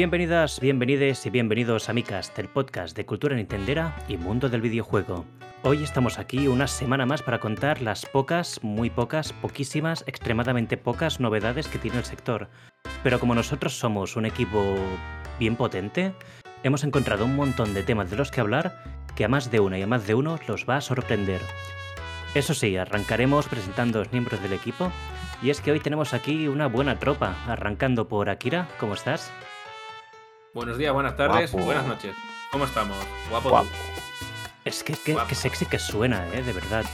Bienvenidas, bienvenides y bienvenidos a Micast, el podcast de cultura nintendera y mundo del videojuego. Hoy estamos aquí una semana más para contar las pocas, muy pocas, poquísimas, extremadamente pocas novedades que tiene el sector. Pero como nosotros somos un equipo bien potente, hemos encontrado un montón de temas de los que hablar que a más de una y a más de uno los va a sorprender. Eso sí, arrancaremos presentando a los miembros del equipo. Y es que hoy tenemos aquí una buena tropa, arrancando por Akira. ¿Cómo estás? Buenos días, buenas tardes, Guapo. buenas noches. ¿Cómo estamos? Guapo. Guapo. Es que qué, Guapo. qué sexy que suena, ¿eh? De verdad.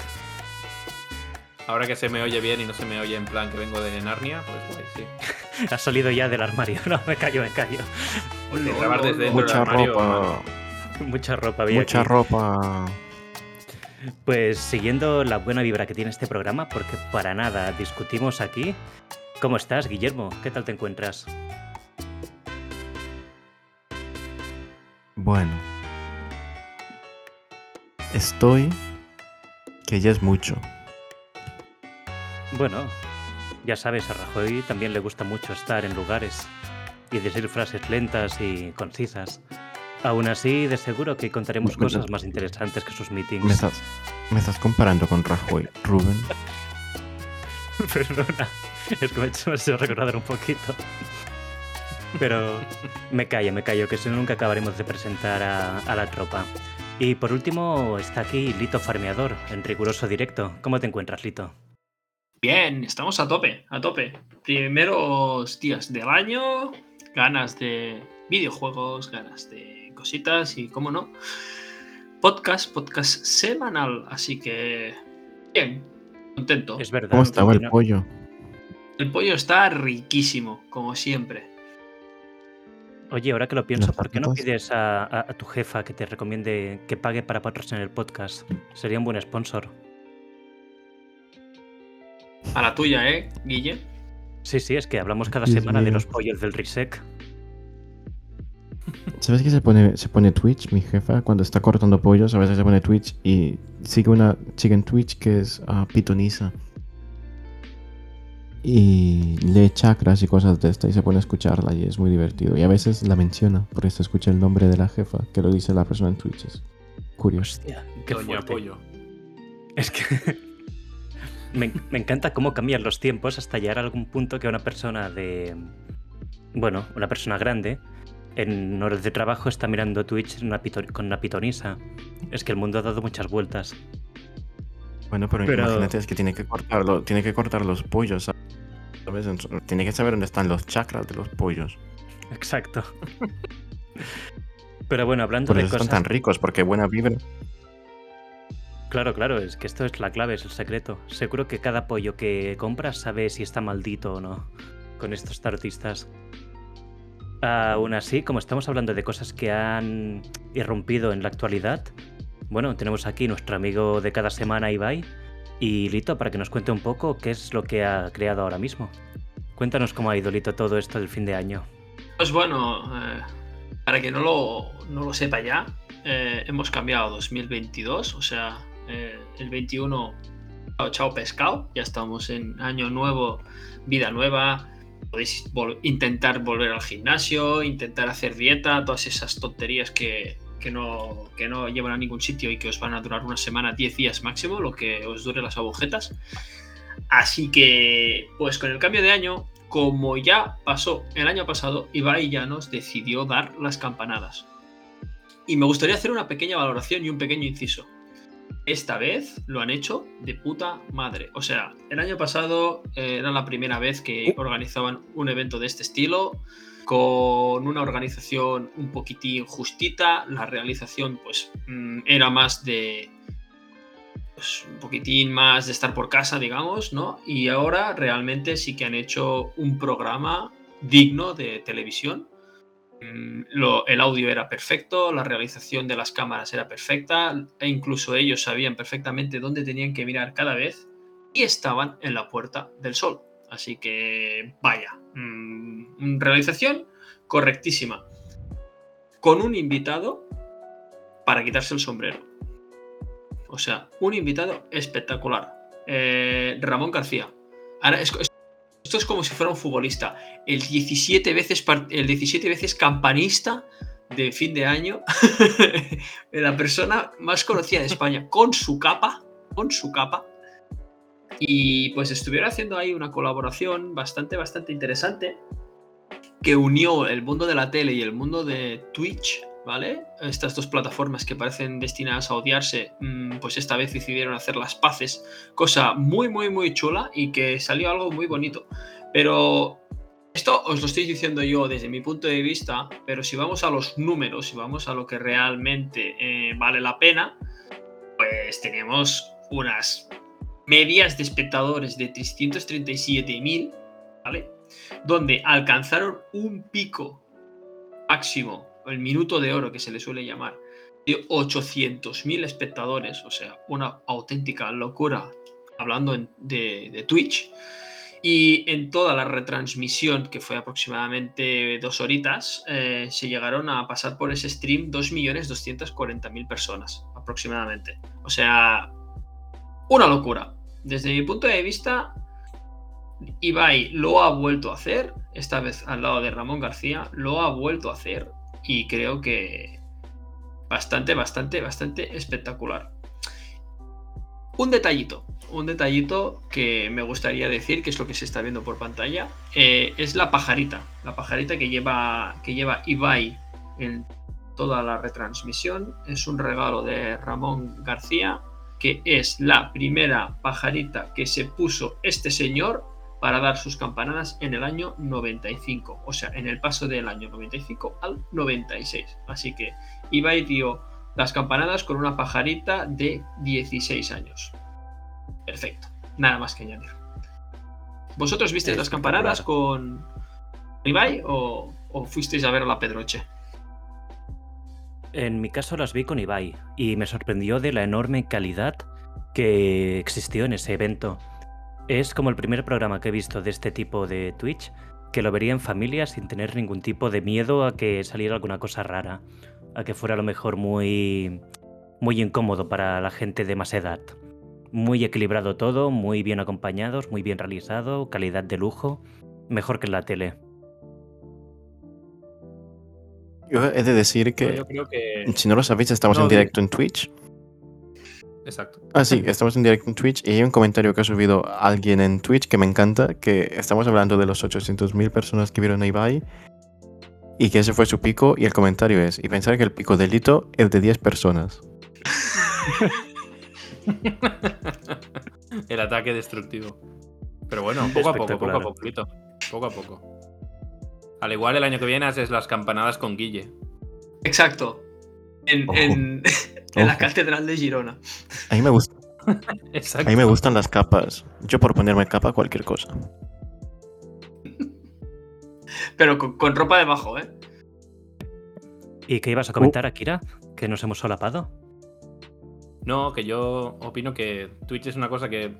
Ahora que se me oye bien y no se me oye en plan que vengo de Narnia, pues guay, sí. Has salido ya del armario. No, me callo, me callo. Porque grabar desde dentro Mucha del armario. ropa. Mucha ropa bien. Mucha aquí. ropa. Pues siguiendo la buena vibra que tiene este programa, porque para nada discutimos aquí. ¿Cómo estás, Guillermo? ¿Qué tal te encuentras? Bueno. Estoy. Que ya es mucho. Bueno, ya sabes, a Rajoy también le gusta mucho estar en lugares y decir frases lentas y concisas. Aún así, de seguro que contaremos Me- me- cosas más interesantes que sus Me meetings. estás, me estás comparando con Rajoy, Rubén. Perdona, es que me me he hecho recordar un poquito. Pero me callo, me callo, que si nunca acabaremos de presentar a, a la tropa. Y por último está aquí Lito Farmeador, en riguroso directo. ¿Cómo te encuentras, Lito? Bien, estamos a tope, a tope. Primeros días del año, ganas de videojuegos, ganas de cositas y, cómo no, podcast, podcast semanal. Así que, bien, contento. Es verdad. ¿Cómo estaba el pollo? El pollo está riquísimo, como siempre. Oye, ahora que lo pienso, ¿por qué no pides a, a- a tu jefa que te recomiende que pague para patrocinar el podcast? Sería un buen sponsor. A la tuya, ¿eh, Guille? Sí, sí, es que hablamos cada Dios semana de los pollos del Risec. ¿Sabes que se pone, se pone Twitch, mi jefa? Cuando está cortando pollos, a veces se pone Twitch y sigue una chica en Twitch que es pitonisa. Y lee chakras y cosas de esta y se pone a escucharla y es muy divertido. Y a veces la menciona porque se escucha el nombre de la jefa que lo dice la persona en Twitch. Es curioso. Hostia, qué Doña fuerte. Pollo. Es que me, me encanta cómo cambian los tiempos hasta llegar a algún punto que una persona de. Bueno, una persona grande en horas de trabajo está mirando Twitch una con una pitonisa. Es que el mundo ha dado muchas vueltas. Bueno, pero, Pero- imagínate, es que tiene que cortarlo, tiene que cortar los pollos, Tiene que saber dónde están los chakras de los pollos. Exacto. Pero bueno, hablando Por de eso cosas. están tan ricos, porque buena vibra. Claro, claro, es que esto es la clave, es el secreto. Seguro que cada pollo que compras sabe si está maldito o no con estos tartistas. Aún así, como estamos hablando de cosas que han irrumpido en la actualidad, bueno, tenemos aquí nuestro amigo de cada semana, Ibai, y Lito, para que nos cuente un poco qué es lo que ha creado ahora mismo. Cuéntanos cómo ha ido, Lito, todo esto del fin de año. Pues bueno, eh, para que no lo, no lo sepa ya, eh, hemos cambiado a 2022, o sea, eh, el 21, chao, chao pescado, ya estamos en año nuevo, vida nueva, podéis intentar volver al gimnasio, intentar hacer dieta, todas esas tonterías que, que no, que no llevan a ningún sitio y que os van a durar una semana, 10 días máximo, lo que os dure las agujetas. Así que, pues con el cambio de año, como ya pasó el año pasado, Ibai ya nos decidió dar las campanadas. Y me gustaría hacer una pequeña valoración y un pequeño inciso. Esta vez lo han hecho de puta madre. O sea, el año pasado eh, era la primera vez que organizaban un evento de este estilo, con una organización un poquitín justita. La realización, pues, mm, era más de, pues, un poquitín más de estar por casa, digamos, ¿no? Y ahora realmente sí que han hecho un programa digno de televisión. Mm, el audio era perfecto, la realización de las cámaras era perfecta, e incluso ellos sabían perfectamente dónde tenían que mirar cada vez y estaban en la Puerta del Sol. Así que, vaya, mm, realización correctísima. Con un invitado para quitarse el sombrero. O sea, un invitado espectacular. Eh, Ramón García. Ahora, es- es- esto es como si fuera un futbolista. El 17 veces, el 17 veces campanista de fin de año, la persona más conocida de España, con su capa, con su capa. Y pues estuvieron haciendo ahí una colaboración bastante, bastante interesante que unió el mundo de la tele y el mundo de Twitch, ¿vale? Estas dos plataformas que parecen destinadas a odiarse, mm, pues esta vez decidieron hacer las paces, cosa muy, muy, muy chula y que salió algo muy bonito. Pero esto os lo estoy diciendo yo desde mi punto de vista, pero si vamos a los números, si vamos a lo que realmente eh, vale la pena, pues tenemos unas medias de espectadores de 337.000, ¿vale? Donde alcanzaron un pico máximo, el minuto de oro que se le suele llamar, de 800.000 espectadores, o sea, una auténtica locura hablando de, Twitch. Y en toda la retransmisión, que fue aproximadamente dos horitas, eh, se llegaron a pasar por ese stream 2.240.000 personas aproximadamente. O sea, una locura. Desde mi punto de vista, Ibai lo ha vuelto a hacer, esta vez al lado de Ramón García, lo ha vuelto a hacer y creo que bastante, bastante, bastante espectacular. Un detallito, un detallito que me gustaría decir, que es lo que se está viendo por pantalla, eh, es la pajarita. La pajarita que lleva, que lleva Ibai en toda la retransmisión. Es un regalo de Ramón García, que es la primera pajarita que se puso este señor para dar sus campanadas en el año 95, o sea, en el paso del año 95 al 96. Así que Ibai dio las campanadas con una pajarita de 16 años. Perfecto, nada más que añadir. ¿Vosotros visteis las campanadas con Ibai o, o fuisteis a ver a la Pedroche? En mi caso las vi con Ibai y me sorprendió de la enorme calidad que existió en ese evento. Es como el primer programa que he visto de este tipo de Twitch que lo vería en familia sin tener ningún tipo de miedo a que saliera alguna cosa rara a que fuera a lo mejor muy, muy incómodo para la gente de más edad. Muy equilibrado todo, muy bien acompañados, muy bien realizado, calidad de lujo, mejor que la tele. Yo he de decir que, si no lo sabéis, estamos en directo en Twitch. Exacto. Ah, sí, estamos en directo en Twitch y hay un comentario que ha subido alguien en Twitch que me encanta, que estamos hablando de los 800.000 personas que vieron a Ibai y que ese fue su pico y el comentario es, y pensar que el pico delito es de 10 personas. el ataque destructivo. Pero bueno, poco a poco, poco a poco, poco a poco. Al igual el año que viene haces las campanadas con Guille. Exacto. En, la catedral de Girona. A mí me gusta. A mí me gustan las capas. Yo por ponerme capa cualquier cosa. Pero con, ropa debajo, ¿eh? ¿Y qué ibas a comentar, uh. Akira? ¿Que nos hemos solapado? No, que yo opino que Twitch es una cosa que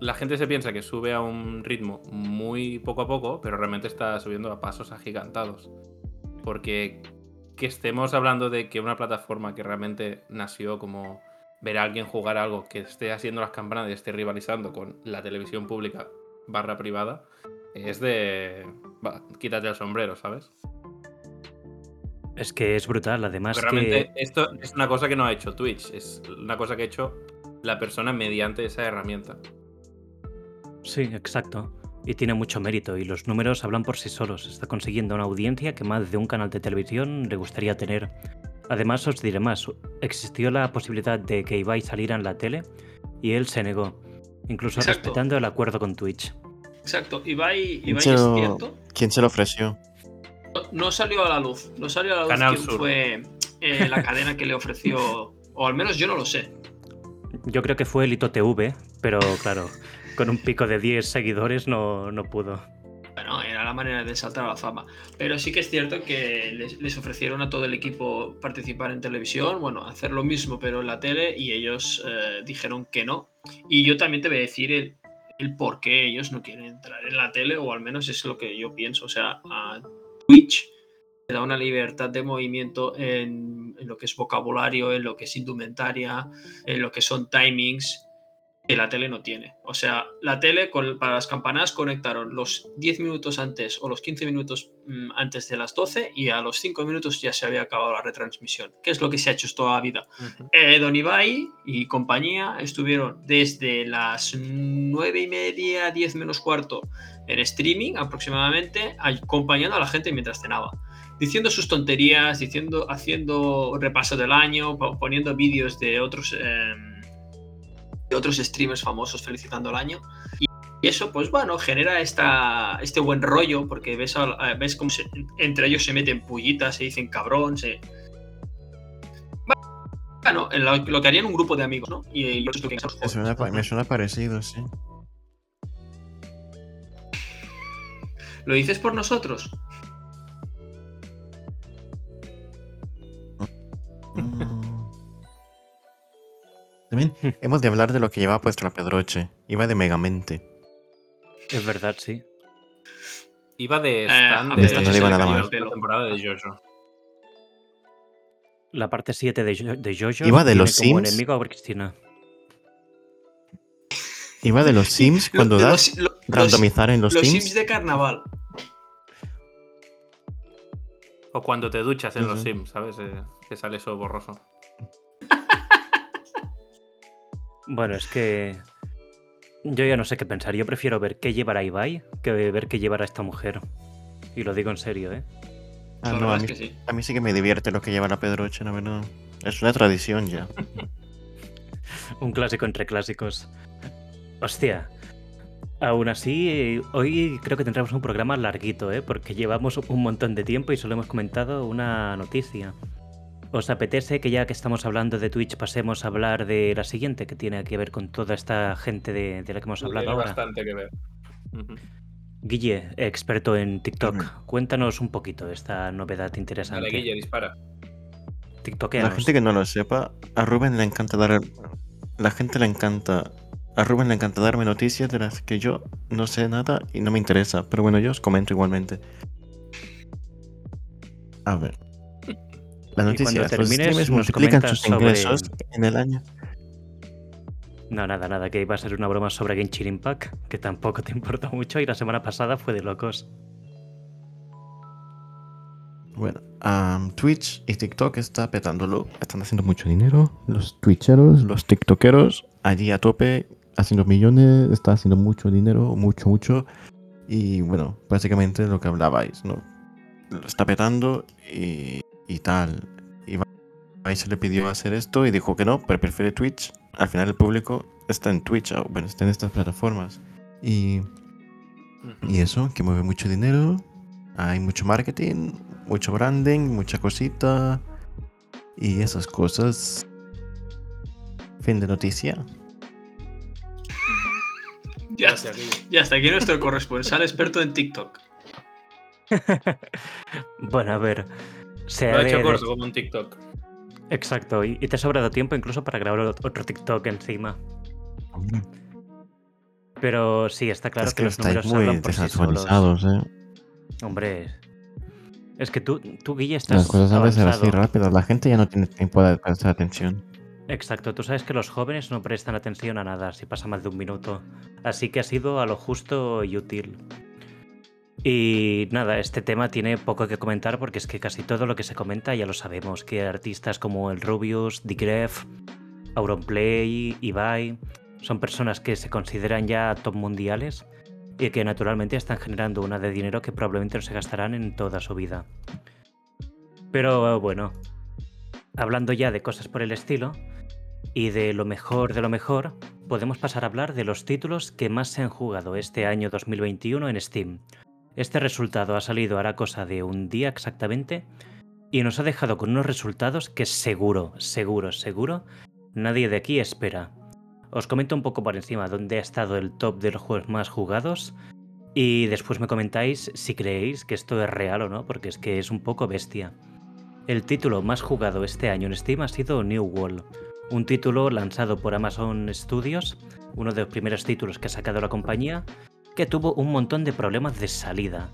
la gente se piensa que sube a un ritmo muy poco a poco, pero realmente está subiendo a pasos agigantados. Porque que estemos hablando de que una plataforma que realmente nació como ver a alguien jugar algo que esté haciendo las campanas y esté rivalizando con la televisión pública barra privada, es de. quítate el sombrero, ¿sabes? Es que es brutal, además. realmente esto es una cosa que no ha hecho Twitch, es una cosa que ha hecho la persona mediante esa herramienta. Sí, exacto. Y tiene mucho mérito y los números hablan por sí solos. Está consiguiendo una audiencia que más de un canal de televisión le gustaría tener. Además, os diré más, existió la posibilidad de que Ibai saliera en la tele y él se negó, incluso respetando el acuerdo con Twitch. Exacto, Ibai, Ibai es cierto. ¿Quién se lo ofreció? No, salió a la luz. No salió a la luz quién fue eh, la cadena que le ofreció. O al menos yo no lo sé. Yo creo que fue Elito TV, pero claro, con un pico de 10 seguidores no, no pudo. Bueno, era la manera de saltar a la fama. Pero sí que es cierto que les, ofrecieron a todo el equipo participar en televisión, bueno, hacer lo mismo pero en la tele y ellos eh, dijeron que no. Y yo también te voy a decir el, el por qué ellos no quieren entrar en la tele, o al menos es lo que yo pienso. O sea, a Twitch le da una libertad de movimiento en, lo que es vocabulario, en lo que es indumentaria, en lo que son timings, que la tele no tiene. O sea, la tele con, para las campanadas conectaron los 10 minutos antes o los 15 minutos mm, antes de las 12 y a los 5 minutos ya se había acabado la retransmisión, que es lo que se ha hecho toda la vida. Eh, Don Ibai y compañía estuvieron desde las 9 y media, 10 menos cuarto en streaming aproximadamente, acompañando a la gente mientras cenaba. Diciendo sus tonterías, diciendo, haciendo repaso del año, po- poniendo vídeos de otros, eh, de otros streamers famosos felicitando el año. Y, y eso, pues bueno, genera esta, este buen rollo, porque ves, a- ves cómo se- entre ellos se meten pullitas, se dicen cabrón, se, bueno, en lo, lo que harían un grupo de amigos, ¿no? Y, y otros que Me suena, me suena parecido, sí. ¿Lo dices por nosotros? Mm. También hemos de hablar de lo que llevaba puesto la Pedroche. Iba de Megamente. Es verdad, sí. Iba de Eh, stand de, no de nada la más. temporada de Jojo. La parte 7 de, Jo- de Jojo Iba de los como Sims. enemigo a Cristina. Iba de los Sims cuando Lo- das los, randomizar en los, los Sims. Sims de carnaval. O cuando te duchas en los. Sims, ¿sabes? Eh, que sale eso borroso. Bueno, es que yo ya no sé qué pensar. Yo prefiero ver qué llevará Ibai que ver qué llevará esta mujer. Y lo digo en serio, ¿eh? Ah, no, a mí, es que sí. a mí sí que me divierte lo que lleva la Pedroche, la verdad. Es una tradición ya. Un clásico entre clásicos. Hostia. Aún así, hoy creo que tendremos un programa larguito, ¿eh? Porque llevamos un montón de tiempo y solo hemos comentado una noticia. ¿Os apetece que ya que estamos hablando de Twitch pasemos a hablar de la siguiente que tiene que ver con toda esta gente de, de la que hemos hablado Tiene ahora? bastante que ver. Guille, experto en TikTok, cuéntanos un poquito esta novedad interesante. Dale, Guille, dispara. La gente que no lo sepa, a Rubén le encanta dar. La gente le encanta. A Rubén le encanta darme noticias de las que yo no sé nada y no me interesa. Pero bueno, yo os comento igualmente. A ver. La Y noticia cuando es: los termines, multiplican sus sobre- ingresos en el año. No, nada, nada, que iba a ser una broma sobre Genshin Impact, que tampoco te importa mucho y la semana pasada fue de locos. Bueno, Twitch y TikTok está petándolo. Están haciendo mucho dinero. Los Twitcheros, los TikTokeros, allí a tope, haciendo millones. Está haciendo mucho dinero, mucho, mucho. Y bueno, básicamente lo que hablabais, ¿no? Lo está petando y, y tal. Y Ibai se le pidió hacer esto y dijo que no, pero prefiere Twitch. Al final el público está en Twitch, o bueno, está en estas plataformas. Y y eso, que mueve mucho dinero. Hay mucho marketing, mucho branding, mucha cosita. Y esas cosas. Fin de noticia. Ya, Guille. ya está aquí nuestro corresponsal experto en TikTok. Bueno, a ver. Se Lo ha hecho de- corto como un TikTok. Exacto, y, y te ha sobrado tiempo incluso para grabar ot- otro TikTok encima. Pero sí, está claro es que, que los números muy hablan por sí solos. ¿eh? Hombre, es que tú, tú Guille, estás Las cosas a veces así rápido. La gente ya no tiene tiempo de prestar atención. Exacto, tú sabes que los jóvenes no prestan atención a nada si pasa más de un minuto. Así que ha sido a lo justo y útil. Y nada, este tema tiene poco que comentar porque es que casi todo lo que se comenta ya lo sabemos. Que artistas como el Rubius, Digref, Auronplay, Ibai, son personas que se consideran ya top mundiales y que naturalmente están generando una de dinero que probablemente no se gastarán en toda su vida. Pero bueno, hablando ya de cosas por el estilo y de lo mejor de lo mejor, podemos pasar a hablar de los títulos que más se han jugado este año 2021 en Steam. Este resultado ha salido hará cosa de un día exactamente y nos ha dejado con unos resultados que seguro, seguro, seguro nadie de aquí espera. Os comento un poco por encima dónde ha estado el top de los juegos más jugados y después me comentáis si creéis que esto es real o no, porque es que es un poco bestia. El título más jugado este año en Steam ha sido New World, un título lanzado por Amazon Studios, uno de los primeros títulos que ha sacado la compañía, que tuvo un montón de problemas de salida,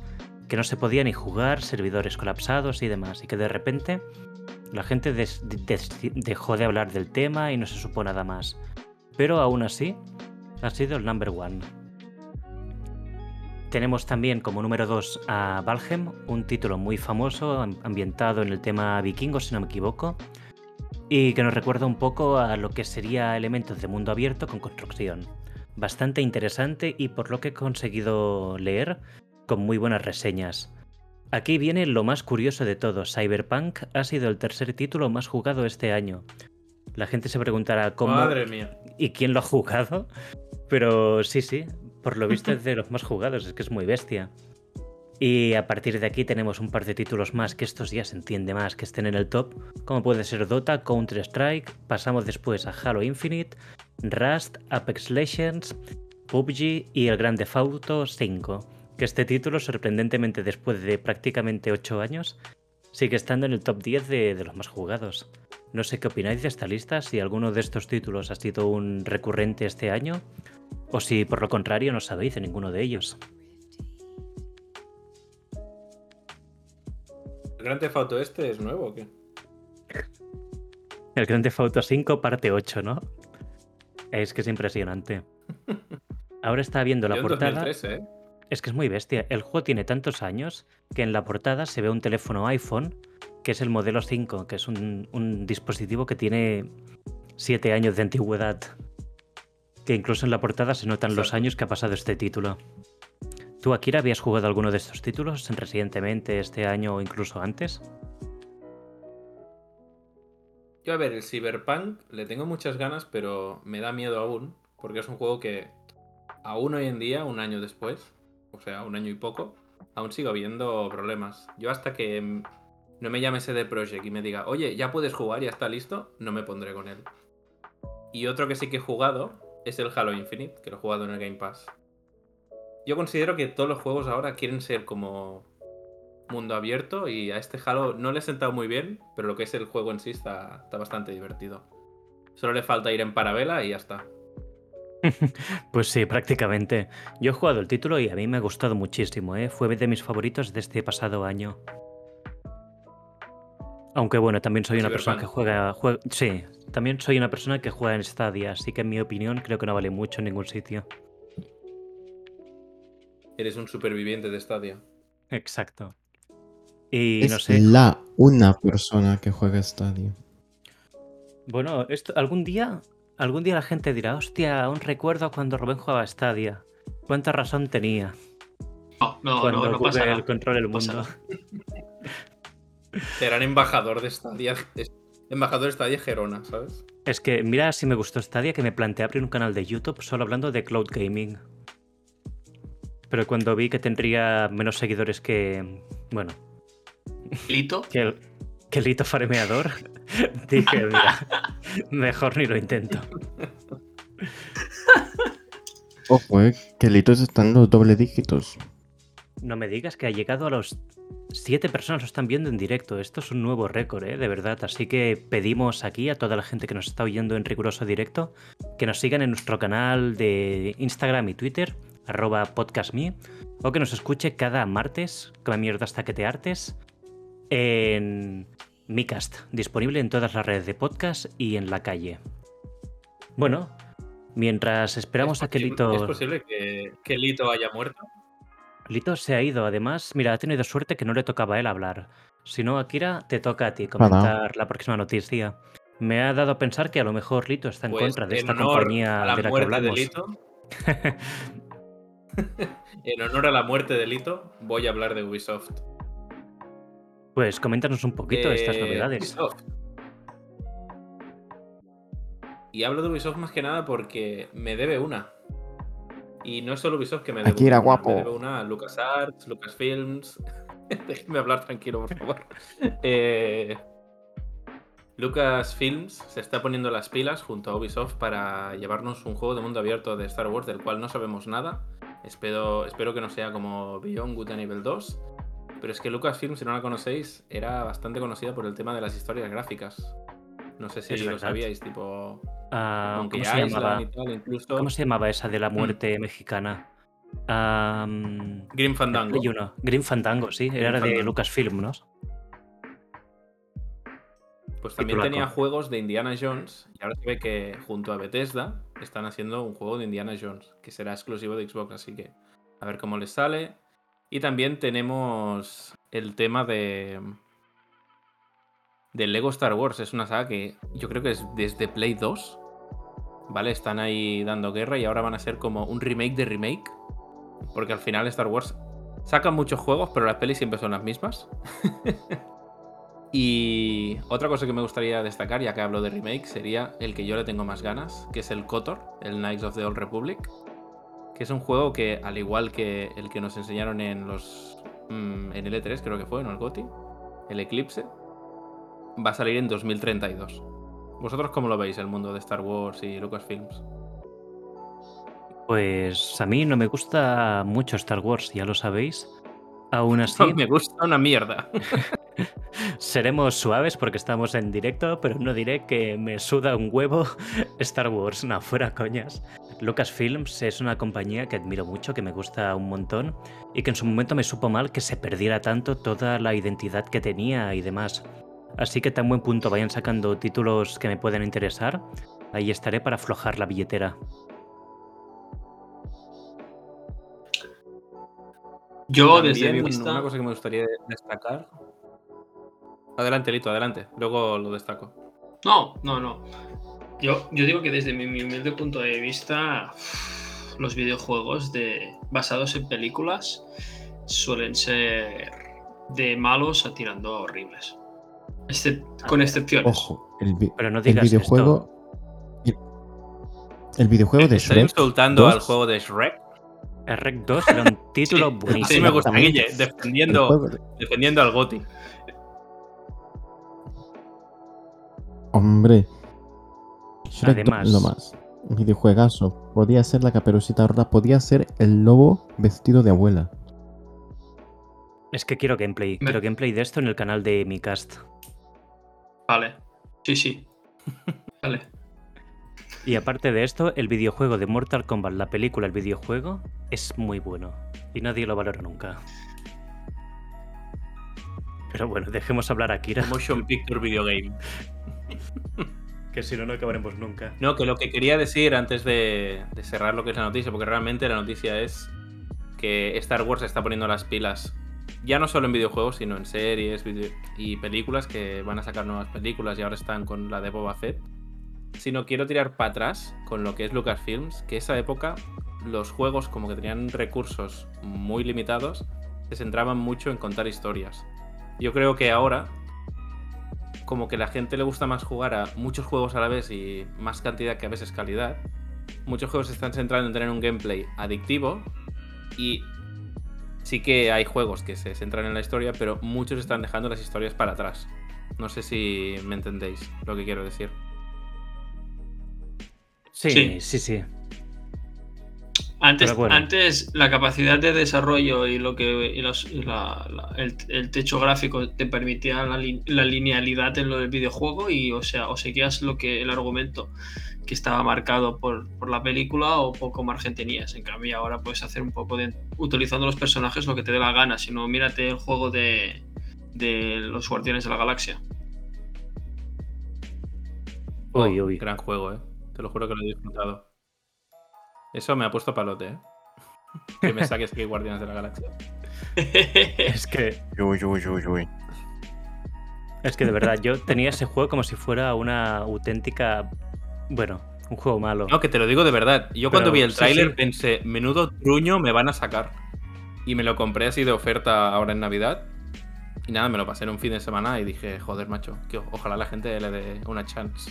que no se podía ni jugar, servidores colapsados y demás, y que de repente la gente dejó de hablar del tema y no se supo nada más. Pero aún así, ha sido el number one. Tenemos también como número 2 a Valheim, un título muy famoso, ambientado en el tema vikingo, si no me equivoco, y que nos recuerda un poco a lo que sería elementos de mundo abierto con construcción. Bastante interesante y por lo que he conseguido leer, con muy buenas reseñas. Aquí viene lo más curioso de todo, Cyberpunk ha sido el tercer título más jugado este año. La gente se preguntará cómo Madre mía. y quién lo ha jugado, pero sí, sí, por lo visto es de los más jugados, es que es muy bestia. Y a partir de aquí tenemos un par de títulos más que estos ya se entiende más que estén en el top, como puede ser Dota, Counter-Strike, pasamos después a Halo Infinite, Rust, Apex Legends, PUBG y el Grande Auto 5 que este título, sorprendentemente después de prácticamente 8 años, sigue estando en el top 10 de, de, los más jugados. No sé qué opináis de esta lista, si alguno de estos títulos ha sido un recurrente este año, o si por lo contrario no sabéis de ninguno de ellos. ¿El Gran Theft Auto este es nuevo o qué? El Gran Theft Auto 5 parte 8, ¿no? Es que es impresionante. Ahora está viendo la Yo en portada. 2013, ¿eh? Es que es muy bestia. El juego tiene tantos años que en la portada se ve un teléfono iPhone, que es el modelo 5, que es un, un dispositivo que tiene 7 años de antigüedad. Que incluso en la portada se notan los años que ha pasado este título. ¿Tú, Akira, habías jugado alguno de estos títulos recientemente, este año o incluso antes? Yo a ver, el Cyberpunk le tengo muchas ganas, pero me da miedo aún, porque es un juego que aún hoy en día, un año después, o sea, un año y poco, aún sigo viendo problemas. Yo hasta que no me llame CD Projekt y me diga, oye, ya puedes jugar, ya está listo, no me pondré con él. Y otro que sí que he jugado es el Halo Infinite, que lo he jugado en el Game Pass. Yo considero que todos los juegos ahora quieren ser como mundo abierto y a este Halo no le he sentado muy bien, pero lo que es el juego en sí está, está bastante divertido. Solo le falta ir en parabela y ya está. Pues sí, prácticamente. Yo he jugado el título y a mí me ha gustado muchísimo, ¿eh? Fue de mis favoritos de este pasado año. Aunque bueno, también soy una persona que juega, jue- Sí, también soy una persona que juega en Stadia, así que en mi opinión creo que no vale mucho en ningún sitio. Eres un superviviente de Stadia. Exacto. Y es no sé, la una persona que juega Stadia. bueno, esto algún día, algún día la gente dirá, hostia, aún recuerdo cuando Rubén jugaba a Stadia. Cuánta razón tenía No, no, cuando no, no el control del no mundo. Serán embajador de Stadia. Embajador de Stadia Gerona, ¿sabes? Es que mira si me gustó Stadia que me planteé abrir un canal de YouTube solo hablando de cloud gaming. Pero cuando vi que tendría menos seguidores que. Bueno, Lito, que el, que el hito farmeador, dije, mira, mejor ni lo intento. Ojo, eh, que Litos están los doble dígitos. No me digas que ha llegado a los. Siete personas lo están viendo en directo. Esto es un nuevo récord, ¿eh? de verdad. Así que pedimos aquí a toda la gente que nos está oyendo en riguroso directo que nos sigan en nuestro canal de Instagram y Twitter, arroba podcastme, o que nos escuche cada martes, come mierda hasta que te hartes, en Micast, disponible en todas las redes de podcast y en la calle. Bueno, mientras esperamos ¿Es a que Lito... ¿Es posible que, que Lito haya muerto? Lito se ha ido, además, mira, ha tenido suerte que no le tocaba a él hablar. Si no, Akira, te toca a ti comentar la próxima noticia. Me ha dado a pensar que a lo mejor Lito está en Pues, contra de en esta compañía a la de la que de hablamos. Lito. en honor a la muerte de Lito, voy a hablar de Ubisoft. Pues coméntanos un poquito de estas Eh, novedades. Ubisoft. Y hablo de Ubisoft más que nada porque me debe una. Y no es solo Ubisoft que me debe Akira, una. guapo. Me debe una a LucasArts, Lucasfilms. Déjenme hablar tranquilo, por favor. Eh, Lucasfilms se está poniendo las pilas junto a Ubisoft para llevarnos un juego de mundo abierto de Star Wars del cual no sabemos nada. Espero, espero que no sea como Beyond Good and Evil 2. Pero es que Lucasfilm, si no la conocéis, era bastante conocida por el tema de las historias gráficas. No sé si lo sabíais, tipo Monkey ¿cómo, se llamaba? tal, incluso ¿Cómo se llamaba esa de la Mm. muerte mexicana? Mm, Grim Fandango. Uno. Grim Fandango, sí. Era de. Lucasfilm, ¿no? Pues también Titulaco. tenía juegos de Indiana Jones y ahora se ve que junto a Bethesda están haciendo un juego de Indiana Jones, que será exclusivo de Xbox, así que a ver cómo les sale. Y también tenemos el tema de. de Lego Star Wars. Es una saga que yo creo que es desde Play 2. ¿Vale? Están ahí dando guerra y ahora van a ser como un remake de remake. Porque al final Star Wars sacan muchos juegos, pero las pelis siempre son las mismas. y otra cosa que me gustaría destacar, ya que hablo de remake, sería el que yo le tengo más ganas, que es el KOTOR, el Knights of the Old Republic que es un juego que, al igual que el que nos enseñaron en los mm, en el E3, creo que fue, ¿no? El GOTI, el Eclipse, va a salir en 2032. ¿Vosotros cómo lo veis el mundo de Star Wars y Lucasfilms? Pues a mí no me gusta mucho Star Wars, ya lo sabéis. Aún así. me gusta una mierda. Seremos suaves porque estamos en directo, pero no diré que me suda un huevo Star Wars. No, fuera coñas. Lucasfilms es una compañía que admiro mucho, que me gusta un montón y que en su momento me supo mal que se perdiera tanto toda la identidad que tenía y demás. Así que tan buen punto vayan sacando títulos que me puedan interesar, ahí estaré para aflojar la billetera. Yo, desde mi vista... Una cosa que me gustaría destacar. Adelante, Lito, adelante. Luego lo destaco. No, no, no. Yo, yo digo que desde mi, humilde punto de vista, los videojuegos de, basados en películas suelen ser de malos a tirando horribles. Este, con excepciones. Ojo, el, Pero no digas el videojuego. El, videojuego de Shrek. insultando al juego de Shrek? Shrek 2 era un título buenísimo. Sí, me gusta, Guille, defendiendo, defendiendo al Goti. Hombre, Además, lo más. Un videojuegazo. Podía ser la caperucita roja, podía ser el lobo vestido de abuela. Es que quiero gameplay. Quiero gameplay de esto en el canal de mi cast. Vale. Sí, sí. vale. Y aparte de esto, el videojuego de Mortal Kombat, la película, el videojuego, es muy bueno. Y nadie lo valora nunca. Pero bueno, dejemos hablar a Kira. Motion Picture Video Game. que si no, no acabaremos nunca. No, que lo que quería decir antes de, cerrar lo que es la noticia, porque realmente la noticia es que Star Wars está poniendo las pilas, ya no solo en videojuegos, sino en series y películas, que van a sacar nuevas películas y ahora están con la de Boba Fett. Sino quiero tirar para atrás con lo que es Lucasfilms, que esa época los juegos como que tenían recursos muy limitados, se centraban mucho en contar historias. Yo creo que ahora como que la gente le gusta más jugar a muchos juegos a la vez y más cantidad que a veces calidad. Muchos juegos se están centrando en tener un gameplay adictivo y sí que hay juegos que se centran en la historia, pero muchos están dejando las historias para atrás. No sé si me entendéis lo que quiero decir. Sí, sí, sí. Antes, antes la capacidad de desarrollo y lo que el, techo gráfico te permitía la, linealidad en lo del videojuego y o sea o seguías lo que el argumento que estaba marcado por, la película o poco margen tenías. En cambio ahora puedes hacer un poco de utilizando los personajes lo que te dé la gana. Si no, mírate el juego de, de los Guardianes de la Galaxia. Uy, uy. Gran juego, eh. Te lo juro que lo he disfrutado. Eso me ha puesto palote, ¿eh? Que me saques aquí Guardianes de la Galaxia. es que. Uy, uy, uy, uy. Es que de verdad, yo tenía ese juego como si fuera una auténtica. Bueno, un juego malo. No, que te lo digo de verdad. Yo cuando vi el tráiler pensé, menudo truño me van a sacar. Y me lo compré así de oferta ahora en Navidad. Y nada, me lo pasé en un fin de semana y dije, joder, macho, que ojalá la gente le dé una chance.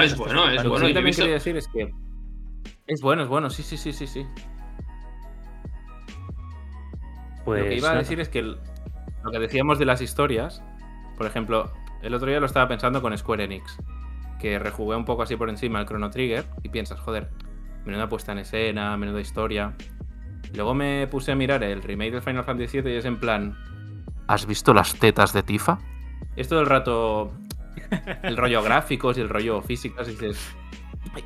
es bueno, es bueno. Lo que también quería decir es que es bueno, es bueno, sí, sí, sí, sí, sí. Pues lo que iba a decir es que lo que decíamos de las historias, por ejemplo, el otro día lo estaba pensando con Square Enix, que rejugué un poco así por encima el Chrono Trigger y piensas, joder, menuda puesta en escena, menuda historia. Luego me puse a mirar el remake del Final Fantasy VII y es en plan, ¿has visto las tetas de Tifa? Es todo el rato el rollo gráficos y el rollo físicas y dices,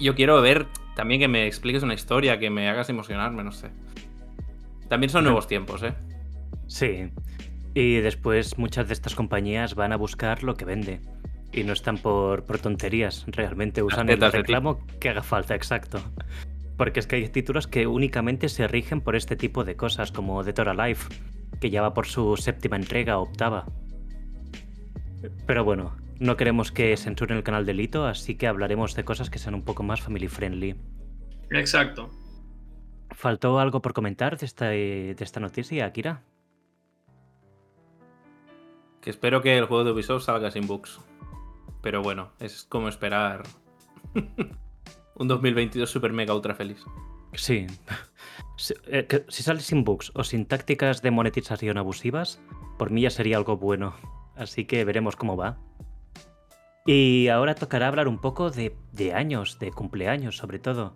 yo quiero ver también que me expliques una historia, que me hagas emocionarme, no sé. También son nuevos tiempos, ¿eh? Sí. Y después muchas de estas compañías van a buscar lo que vende. Y no están por, por tonterías, realmente usan el reclamo que haga falta, exacto. Porque es que hay títulos que únicamente se rigen por este tipo de cosas, como Dead or Alive, que ya va por su séptima entrega o octava. Pero bueno, no queremos que censuren el canal delito, así que hablaremos de cosas que sean un poco más family friendly. Exacto. ¿Faltó algo por comentar de esta, de esta noticia, Akira? Que espero que el juego de Ubisoft salga sin bugs. Pero bueno, es como esperar un 2022 super mega ultra feliz. Sí. Eh, si, sale sin bugs o sin tácticas de monetización abusivas, por mí ya sería algo bueno. Así que veremos cómo va. Y ahora tocará hablar un poco de, años, de cumpleaños sobre todo.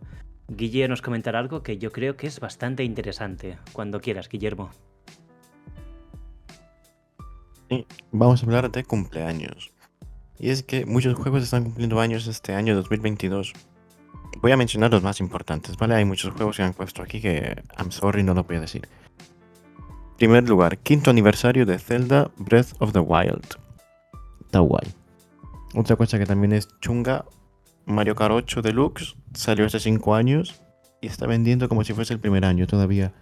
Guille nos comentará algo que yo creo que es bastante interesante. Cuando quieras, Guillermo. Sí, vamos a hablar de cumpleaños. Y es que muchos juegos están cumpliendo años este año 2022. Voy a mencionar los más importantes, ¿vale? Hay muchos juegos que han puesto aquí que, I'm sorry, no lo voy a decir. Primer lugar, quinto aniversario de Zelda Breath of the Wild. Está guay. Otra cosa que también es chunga, Mario Kart 8 Deluxe salió hace 5 años y está vendiendo como si fuese el primer año todavía.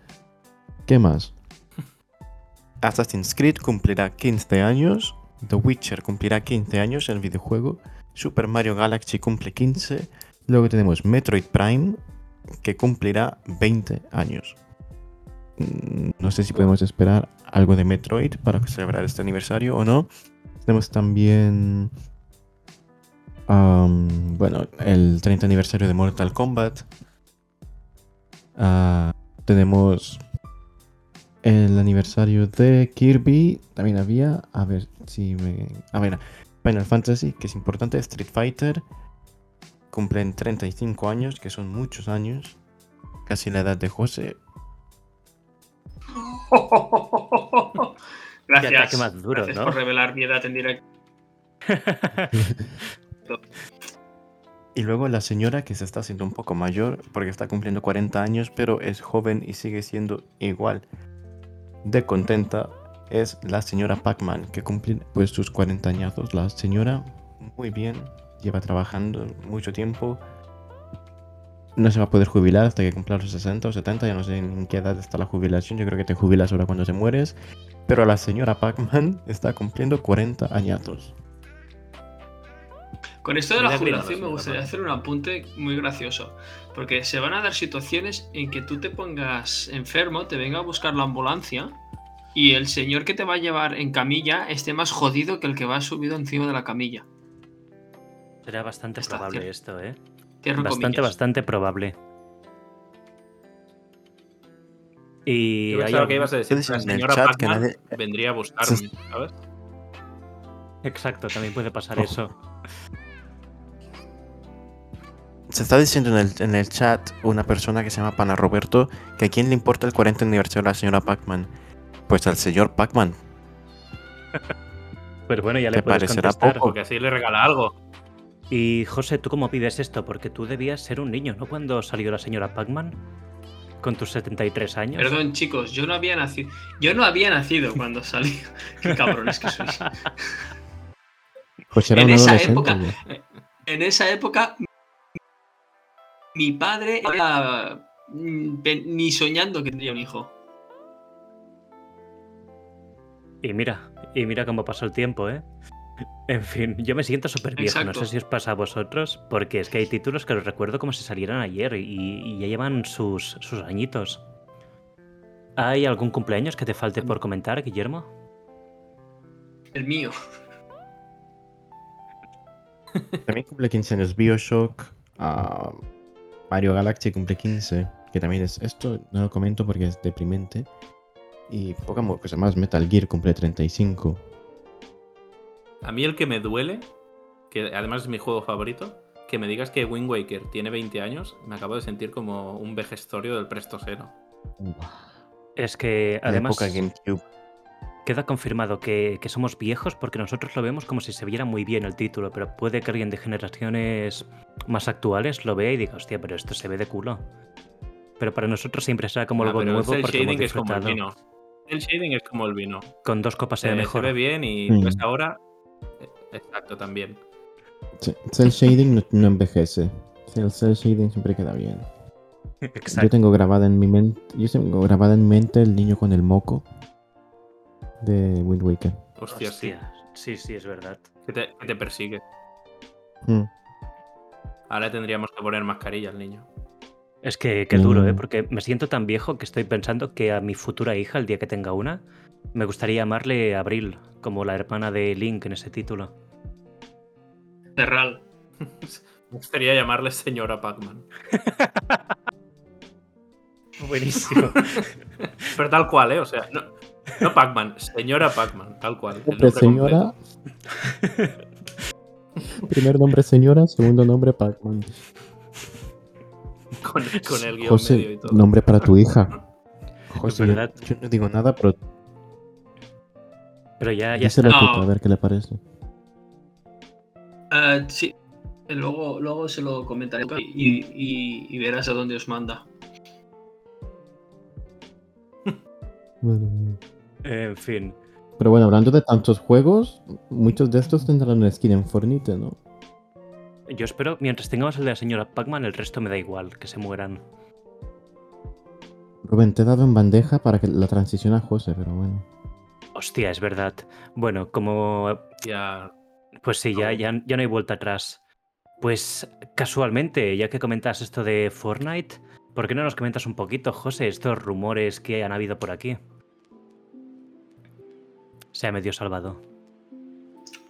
¿Qué más? Assassin's Creed cumplirá 15 años, The Witcher cumplirá 15 años en el videojuego, Super Mario Galaxy cumple 15, luego tenemos Metroid Prime que cumplirá 20 años. Mm, no sé si podemos esperar algo de Metroid para celebrar este aniversario o no. Tenemos también bueno, el 30 aniversario de Mortal Kombat. Ah, tenemos el aniversario de Kirby. También había. A ver si me. A ver, Final Fantasy, que es importante. Street Fighter. Cumplen 35 años, que son muchos años. Casi la edad de José. Gracias. Más duro, Gracias por revelar mi edad en directo. Y luego la señora que se está haciendo un poco mayor porque está cumpliendo 40 años, pero es joven y sigue siendo igual de contenta, es la señora Pac-Man, que cumple pues sus 40 años. La señora, muy bien, lleva trabajando mucho tiempo. No se va a poder jubilar hasta que cumpla los 60 o 70, ya no sé en qué edad está la jubilación, yo creo que te jubilas ahora cuando te mueres. Pero la señora Pac-Man está cumpliendo 40 años. Con esto de la jubilación me gustaría hacer un apunte muy gracioso, porque se van a dar situaciones en que tú te pongas enfermo, te venga a buscar la ambulancia y el señor que te va a llevar en camilla esté más jodido que el que va subido encima de la camilla. Será bastante probable esto, ¿eh? Bastante, bastante probable. Y Yo pensaba que ibas a decir la señora Pac-Man vendría a buscarme, ¿sabes? Exacto, también puede pasar eso. Se está diciendo en el, chat una persona que se llama Pana Roberto que a quién le importa el 40 aniversario de la señora Pac-Man. Pues al señor Pac-Man. Pues bueno, ya le puedes parecerá poco. Porque así le regala algo. Y José, ¿tú cómo pides esto? Porque tú debías ser un niño, ¿no? Cuando salió la señora Pac-Man. Con tus 73 años. Perdón, chicos, yo no había nacido. Yo no había nacido cuando salió. Qué cabrones que sois. Pues era en esa época. En esa época mi padre era mm, ni soñando que tendría un hijo. Y mira, y mira cómo pasó el tiempo, ¿eh? En fin, yo me siento súper viejo, no sé si os pasa a vosotros, porque es que hay títulos que los recuerdo como si salieran ayer y, ya llevan sus, sus añitos. ¿Hay algún cumpleaños que te falte por comentar, Guillermo? El mío. También cumple 15 años Bioshock. Ah, Mario Galaxy cumple 15, que también es esto, no lo comento porque es deprimente. Y poca cosa más, Metal Gear cumple 35. A mí el que me duele, que además es mi juego favorito, que me digas que Wind Waker tiene 20 años, me acabo de sentir como un vejestorio del Prestosero. Es que además... La época GameCube. Queda confirmado que, somos viejos porque nosotros lo vemos como si se viera muy bien el título, pero puede que alguien de generaciones más actuales lo vea y diga, hostia, pero esto se ve de culo. Pero para nosotros siempre será como algo nuevo el porque shading es como el vino. El shading es como el vino. Con dos copas se ve mejor. Se ve bien y pues ahora Exacto, también. Cell shading no, no envejece. El cel shading siempre queda bien. Yo Exacto. tengo grabada en mi mente, yo tengo grabada en mi mente el niño con el moco de Wind Waker. Hostia, sí. Hostia, sí, sí, es verdad. Que te, que te persigue. Mm. Ahora tendríamos que poner mascarilla al niño. Es que, que duro, ¿eh? Mm. Porque me siento tan viejo que estoy pensando que a mi futura hija, el día que tenga una, me gustaría llamarle Abril, como la hermana de Link en ese título. Terral. Me gustaría llamarle señora Pac-Man. Buenísimo. Pero tal cual, ¿eh? O sea, no, no Pac-Man, señora Pac-Man, tal cual. el Nombre señora. Primer nombre señora, segundo nombre Pac-Man. Con, con el guion medio y José, todo. nombre para tu hija. José, yo, no digo nada, pero Pero ya, ya está. tú, No. a ver qué le parece. Eh, sí. Luego, luego se lo comentaré y, y- y verás a dónde os manda. Bueno, En fin. Pero bueno, hablando de tantos juegos, muchos de estos tendrán una skin en Fornite, ¿no? Yo espero, mientras tengamos el de la señora Pac-Man, el resto me da igual, que se mueran. Rubén, te he dado en bandeja para que la transición a José, pero bueno. Hostia, es verdad. Bueno, como Ya, Pues sí, ya, ya, ya no hay vuelta atrás. Pues casualmente, ya que comentas esto de Fortnite, ¿por qué no nos comentas un poquito, José, estos rumores que han habido por aquí? Se ha medio salvado.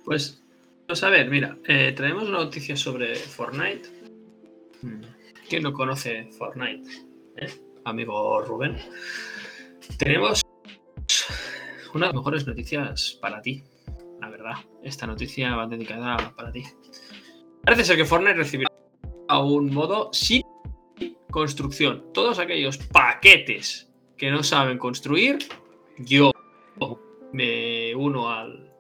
Pues, pues a ver, mira, eh, traemos una noticia sobre Fortnite. Mm, ¿Quién no conoce Fortnite? eh? Amigo Rubén. Tenemos una de las mejores noticias para ti, la verdad. Esta noticia va dedicada para ti. Parece ser que Fortnite recibirá un modo sin construcción. Todos aquellos paquetes que no saben construir, yo me uno al,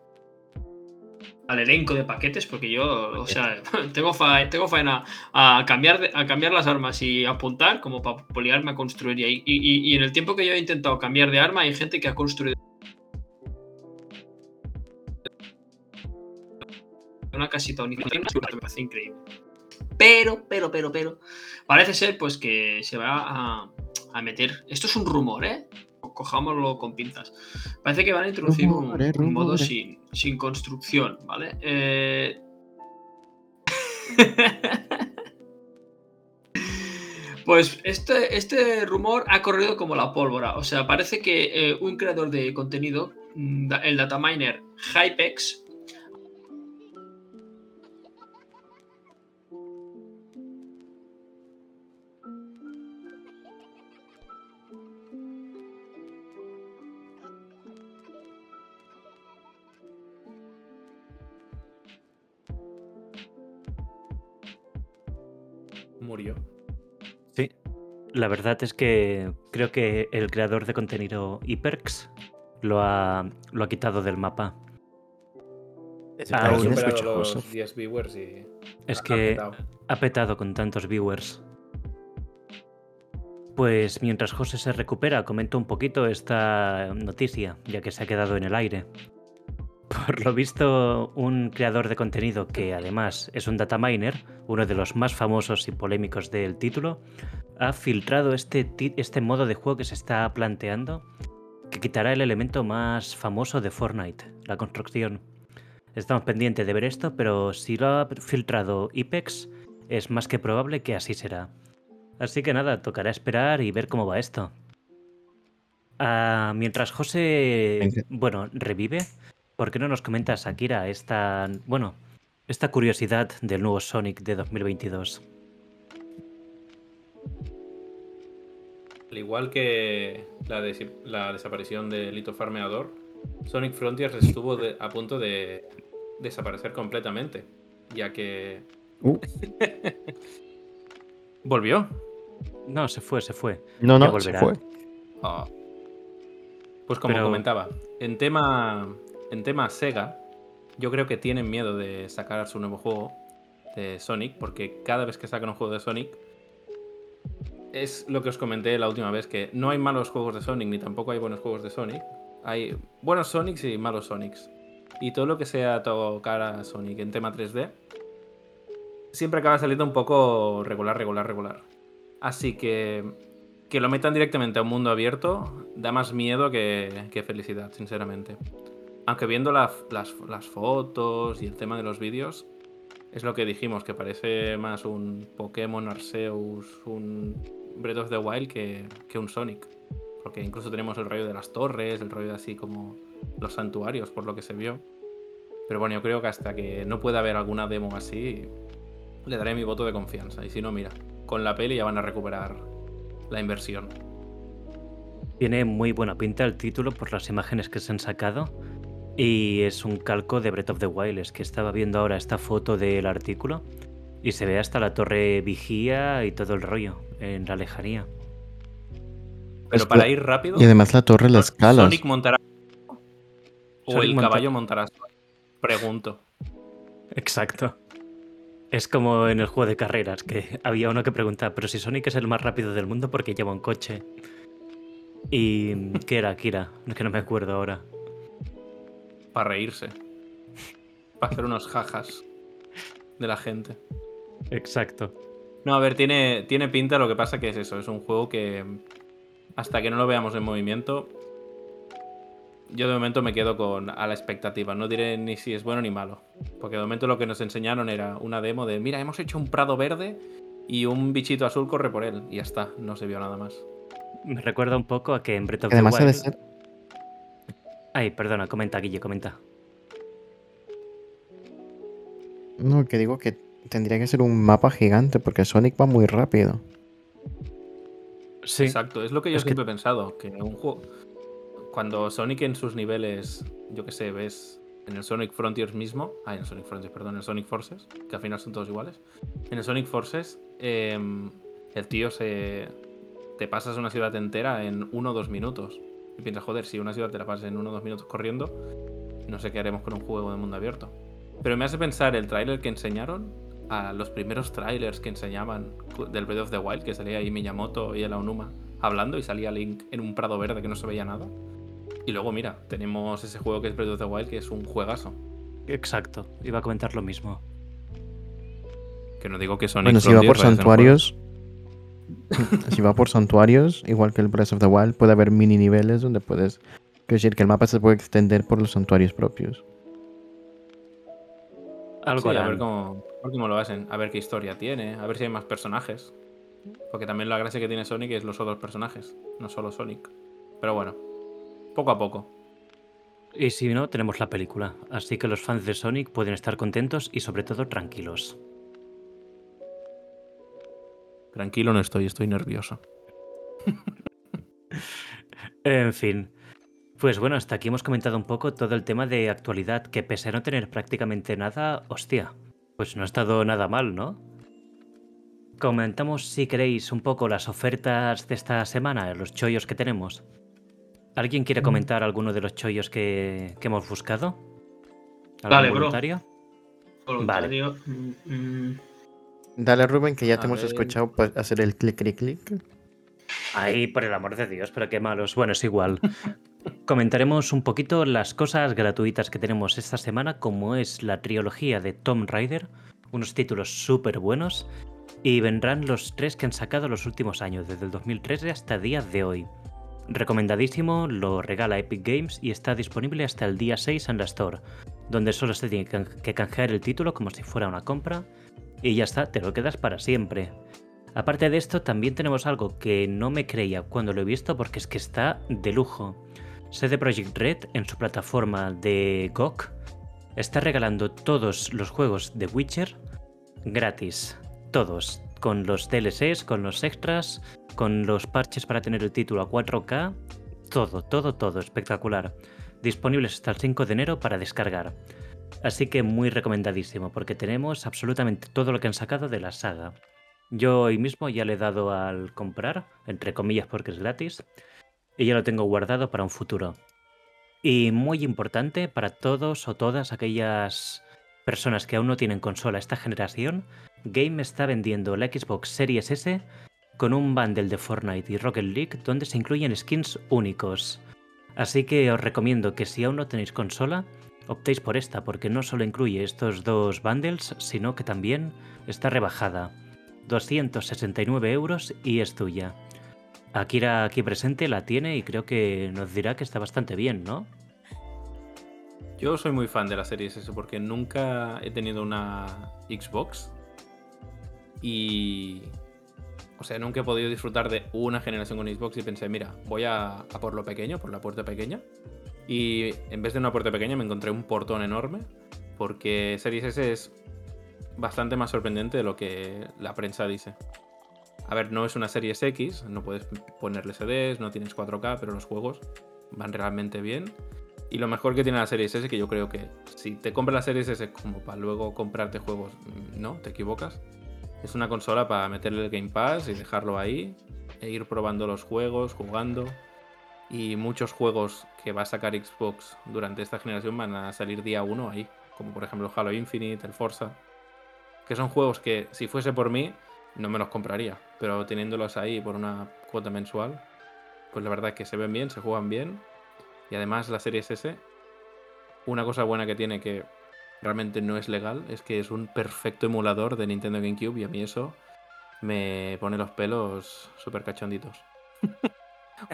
al elenco de paquetes porque yo, o sea, tengo, fa- tengo faena a cambiar, a cambiar las armas y apuntar como para poliarme a construir. Y, y- y- en el tiempo que yo he intentado cambiar de arma, hay gente que ha construido una casita me parece increíble. Pero, pero, pero, pero, parece ser pues que se va a, a meter. Esto es un rumor, ¿eh? Cojámoslo con pinzas. Parece que van a introducir un, modo sin, sin construcción, ¿vale? Eh... Pues este, este rumor ha corrido como la pólvora. O sea, parece que eh, un creador de contenido, mm, el dataminer Hypex, La verdad es que creo que el creador de contenido Hyperx lo ha, lo ha quitado del mapa. Ha Aún- superado sospechoso. los 10 viewers y. Es ha que petado. ha petado con tantos viewers. Pues mientras José se recupera, comento un poquito esta noticia, ya que se ha quedado en el aire. Por lo visto, un creador de contenido que además es un data miner, uno de los más famosos y polémicos del título, ha filtrado este, este modo de juego que se está planteando, que quitará el elemento más famoso de Fortnite, la construcción. Estamos pendientes de ver esto, pero si lo ha filtrado Ipex, es más que probable que así será. Así que nada, tocará esperar y ver cómo va esto. Ah, mientras José, bueno, revive, ¿por qué no nos comentas, Akira, esta, bueno, esta curiosidad del nuevo Sonic de 2022? Al igual que la, desaparición de Lito Farmeador, Sonic Frontiers estuvo de- a punto de desaparecer completamente, ya que Uh. volvió. No, se fue, se fue. No, no, se fue. Ah. Pues como Pero- comentaba, en tema, en tema Sega, yo creo que tienen miedo de sacar su nuevo juego de Sonic, porque cada vez que sacan un juego de Sonic, es lo que os comenté la última vez, que no hay malos juegos de Sonic, ni tampoco hay buenos juegos de Sonic. Hay buenos Sonics y malos Sonics. y todo lo que sea tocar a Sonic en tema 3D, siempre acaba saliendo un poco regular, regular, regular. Así que que lo metan directamente a un mundo abierto da más miedo que, felicidad, sinceramente. Aunque viendo las, fotos y el tema de los vídeos, es lo que dijimos, que parece más un Pokémon Arceus, un Breath of the Wild que, que un Sonic. Porque incluso tenemos el rollo de las torres, el rollo de así como los santuarios, por lo que se vio. Pero bueno, yo creo que hasta que no pueda haber alguna demo así, le daré mi voto de confianza. Y si no, mira, con la peli ya van a recuperar la inversión. Tiene muy buena pinta el título por las imágenes que se han sacado. Y es un calco de Breath of the Wild. Es que estaba viendo ahora esta foto del artículo y se ve hasta la torre vigía y todo el rollo en la lejanía. Pero para ir rápido. Y además la torre la escala. Sonic montará. O el caballo montará. Pregunto. Exacto. Es como en el juego de carreras, que había uno que preguntaba, pero si Sonic es el más rápido del mundo, ¿por qué lleva un coche? ¿Y qué era, Kira? Es que no me acuerdo ahora. Para reírse. Para hacer unos jajas de la gente. Exacto. No, a ver, tiene, tiene pinta, lo que pasa que es eso, es un juego que hasta que no lo veamos en movimiento, yo de momento me quedo con a la expectativa. No diré ni si es bueno ni malo. Porque de momento lo que nos enseñaron era una demo de, mira, hemos hecho un prado verde y un bichito azul corre por él. Y ya está, no se vio nada más. Me recuerda un poco a que en Breath of the Wild... Ay, perdona, comenta, Guille, comenta. No, que digo que tendría que ser un mapa gigante porque Sonic va muy rápido. Sí. Exacto, es lo que yo siempre he pensado, que un juego cuando Sonic en sus niveles, yo que sé, ves en el Sonic Frontiers mismo, ah, en el Sonic Frontiers, perdón, en el Sonic Forces, que al final son todos iguales, en el Sonic Forces, em, el tío se. Te pasas una ciudad entera en uno o dos minutos. Y piensas, joder, si una ciudad te la pasas en uno o dos minutos corriendo, no sé qué haremos con un juego de mundo abierto. Pero me hace pensar el tráiler que enseñaron, a los primeros trailers que enseñaban del Breath of the Wild, que salía ahí Miyamoto y el Aonuma hablando y salía Link en un prado verde que no se veía nada. Y luego, mira, tenemos ese juego que es Breath of the Wild, que es un juegazo. Exacto, iba a comentar lo mismo. Que no digo que son Bueno, si va por santuarios. si va por santuarios, igual que el Breath of the Wild, puede haber mini niveles donde puedes. Quiero decir que el mapa se puede extender por los santuarios propios. Algo a ver cómo, cómo, lo hacen, a ver qué historia tiene, a ver si hay más personajes. Porque también la gracia que tiene Sonic es los otros personajes, no solo Sonic. Pero bueno, poco a poco. Y si no, tenemos la película, así que los fans de Sonic pueden estar contentos y sobre todo tranquilos. Tranquilo no estoy, estoy nervioso. en fin. Pues bueno, hasta aquí hemos comentado un poco todo el tema de actualidad, que pese a no tener prácticamente nada, hostia, pues no ha estado nada mal, ¿no? Comentamos, si queréis, un poco las ofertas de esta semana, los chollos que tenemos. ¿Alguien quiere mm. comentar alguno de los chollos que, hemos buscado? Dale, voluntario? Voluntario. Mm, mm. Dale, Rubén, que ya te hemos escuchado hacer el clic, clic, clic. Ay, por el amor de Dios, pero qué malos. Bueno, es igual. Comentaremos un poquito las cosas gratuitas que tenemos esta semana, como es la trilogía de Tom Rider, unos títulos súper buenos, y vendrán los tres que han sacado los últimos años, desde el 2013 hasta el día de hoy. Recomendadísimo, lo regala Epic Games y está disponible hasta el día 6 en la Store, donde solo se tiene que canjear el título como si fuera una compra y ya está, te lo quedas para siempre. Aparte de esto, también tenemos algo que no me creía cuando lo he visto porque es que está de lujo. CD Projekt Red en su plataforma de GOG está regalando todos los juegos de Witcher gratis. Todos, con los DLCs, con los extras, con los parches para tener el título a 4K, todo, todo, todo espectacular. Disponibles hasta el 5 de enero para descargar. Así que muy recomendadísimo, porque tenemos absolutamente todo lo que han sacado de la saga. Yo hoy mismo ya le he dado al comprar, entre comillas porque es gratis, y ya lo tengo guardado para un futuro. Y muy importante para todos o todas aquellas personas que aún no tienen consola esta generación, Game está vendiendo la Xbox Series S con un bundle de Fortnite y Rocket League donde se incluyen skins únicos. Así que os recomiendo que si aún no tenéis consola, optéis por esta, porque no solo incluye estos dos bundles, sino que también está rebajada. 269 euros y es tuya. Akira aquí presente la tiene y creo que nos dirá que está bastante bien, ¿no? Yo soy muy fan de la serie S porque nunca he tenido una Xbox y... O sea, nunca he podido disfrutar de una generación con Xbox y pensé, mira, voy a, a por lo pequeño, por la puerta pequeña. Y en vez de una puerta pequeña me encontré un portón enorme porque Series S es bastante más sorprendente de lo que la prensa dice. A ver, no es una Series X, no puedes ponerle CDs, no tienes 4K, pero los juegos van realmente bien. Y lo mejor que tiene la Series S, que yo creo que si te compras la Series S como para luego comprarte juegos, no, te equivocas. Es una consola para meterle el Game Pass y dejarlo ahí, e ir probando los juegos, jugando. Y muchos juegos que va a sacar Xbox durante esta generación van a salir día 1 ahí, como por ejemplo Halo Infinite, el Forza. Que son juegos que si fuese por mí no me los compraría, pero teniéndolos ahí por una cuota mensual, pues la verdad es que se ven bien, se juegan bien. Y además la serie S, una cosa buena que tiene que realmente no es legal, es que es un perfecto emulador de Nintendo GameCube y a mí eso me pone los pelos súper cachonditos.